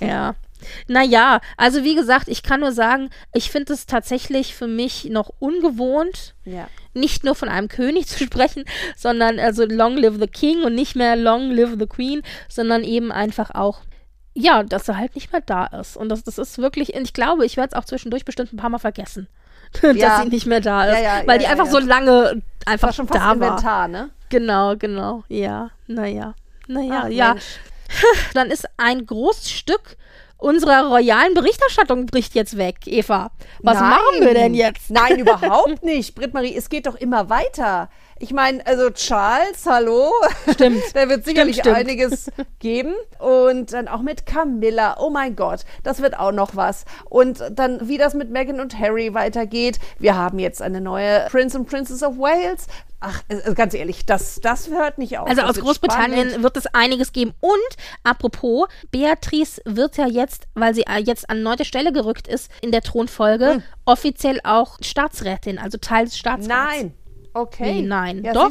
*laughs* Ja. Naja, also wie gesagt, ich kann nur sagen, ich finde es tatsächlich für mich noch ungewohnt, ja. nicht nur von einem König zu sprechen, sondern also Long Live the King und nicht mehr Long Live the Queen, sondern eben einfach auch, ja, dass er halt nicht mehr da ist. Und das, das ist wirklich, ich glaube, ich werde es auch zwischendurch bestimmt ein paar Mal vergessen, *laughs* dass Ja. sie nicht mehr da ist, Ja, ja, weil die einfach so lange einfach War schon fast da war. Inventar, ne? Genau, genau, ja, naja, naja, Ach, ja. Mensch. *laughs* Dann ist ein großes Stück unserer royalen Berichterstattung bricht jetzt weg, Eva. Was Nein. machen wir denn jetzt? Nein, überhaupt *laughs* nicht. Britt-Marie, es geht doch immer weiter. Ich meine, also Charles, hallo. Stimmt. *laughs* da wird sicherlich stimmt. einiges geben. Und dann auch mit Camilla. Oh mein Gott, das wird auch noch was. Und dann, wie das mit Meghan und Harry weitergeht. Wir haben jetzt eine neue Prince und Princess of Wales. Ach, äh, ganz ehrlich, das, das hört nicht auf. Also Das aus Großbritannien spannend. wird es einiges geben. Und apropos, Beatrice wird ja jetzt, weil sie äh, jetzt an neunte Stelle gerückt ist in der Thronfolge, offiziell auch Staatsrätin, also Teil des Staatsrats. Nein. Okay. Wie, nein? Ja, Doch.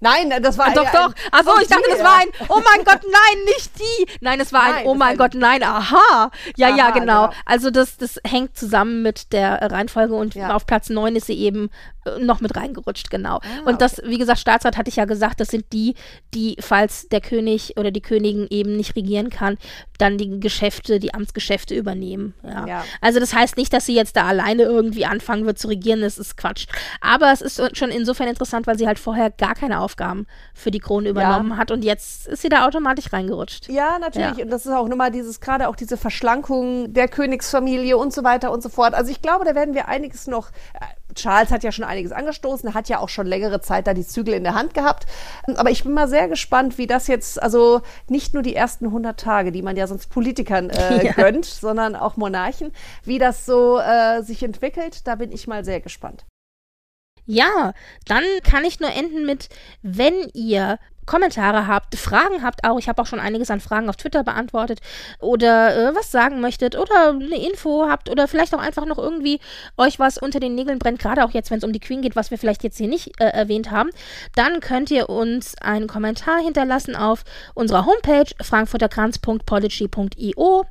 Nein, das war Ah, doch, ein- doch. Achso, Oh, ich dachte, das war ja. ein, oh mein Gott, *laughs* nein, nicht die. Nein, es war ein, Nein, oh das mein war Gott, nein, aha. Ja, ja, Aha, genau. genau. Also das, das hängt zusammen mit der äh, Reihenfolge und Ja. auf Platz 9 ist sie eben äh, noch mit reingerutscht, genau. Ah, und das, wie gesagt, Staatsrat hatte ich ja gesagt, das sind die, die, falls der König oder die Königin eben nicht regieren kann, dann die Geschäfte, die Amtsgeschäfte übernehmen. Ja. Ja. Also das heißt nicht, dass sie jetzt da alleine irgendwie anfangen wird zu regieren, das ist Quatsch. Aber es ist schon insofern interessant, weil sie halt vorher gar keine Aufgaben für die Krone übernommen hat und jetzt ist sie da automatisch reingerutscht. Ja, natürlich. Ja. Und das ist auch nochmal dieses, gerade auch diese Verschlankung der Königsfamilie und so weiter und so fort. Also ich glaube, da werden wir einiges noch. äh, Charles hat ja schon einiges angestoßen, hat ja auch schon längere Zeit da die Zügel in der Hand gehabt. Aber ich bin mal sehr gespannt, wie das jetzt, also nicht nur die ersten 100 Tage, die man ja sonst Politikern äh, *laughs* Ja. gönnt, sondern auch Monarchen, wie das so äh, sich entwickelt. Da bin ich mal sehr gespannt. Ja, dann kann ich nur enden mit, wenn ihr Kommentare habt, Fragen habt auch, ich habe auch schon einiges an Fragen auf Twitter beantwortet oder äh, was sagen möchtet oder eine Info habt oder vielleicht auch einfach noch irgendwie euch was unter den Nägeln brennt, gerade auch jetzt, wenn es um die Queen geht, was wir vielleicht jetzt hier nicht äh, erwähnt haben, dann könnt ihr uns einen Kommentar hinterlassen auf unserer Homepage frankfurterkranz.podigy.io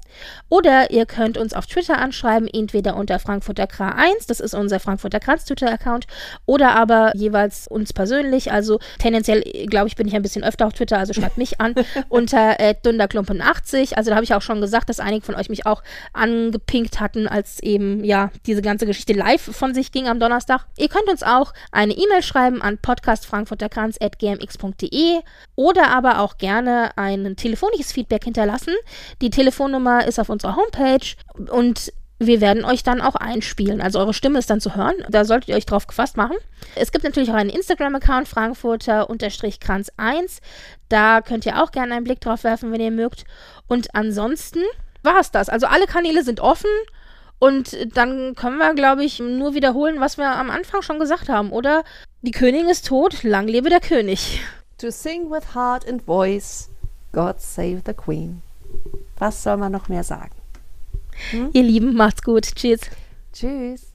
oder ihr könnt uns auf Twitter anschreiben, entweder unter frankfurterkra1, das ist unser Frankfurter Kranz Twitter-Account, oder aber jeweils uns persönlich. Also tendenziell, glaube ich, bin ich ein bisschen bisschen öfter auf Twitter, also schreibt mich an *laughs* unter äh, dunderklumpen80. Also da habe ich auch schon gesagt, dass einige von euch mich auch angepinkt hatten, als eben ja diese ganze Geschichte live von sich ging am Donnerstag. Ihr könnt uns auch eine E-Mail schreiben an podcastfrankfurterkranz.gmx.de oder aber auch gerne ein telefonisches Feedback hinterlassen. Die Telefonnummer ist auf unserer Homepage und wir werden euch dann auch einspielen. Also eure Stimme ist dann zu hören. Da solltet ihr euch drauf gefasst machen. Es gibt natürlich auch einen Instagram-Account, Frankfurter-Kranz1. Da könnt ihr auch gerne einen Blick drauf werfen, wenn ihr mögt. Und ansonsten war es das. Also alle Kanäle sind offen. Und dann können wir, glaube ich, nur wiederholen, was wir am Anfang schon gesagt haben, oder? Die Königin ist tot, lang lebe der König. To sing with heart and voice, God save the Queen. Was soll man noch mehr sagen? Hm? Ihr Lieben, macht's gut. Tschüss. Tschüss.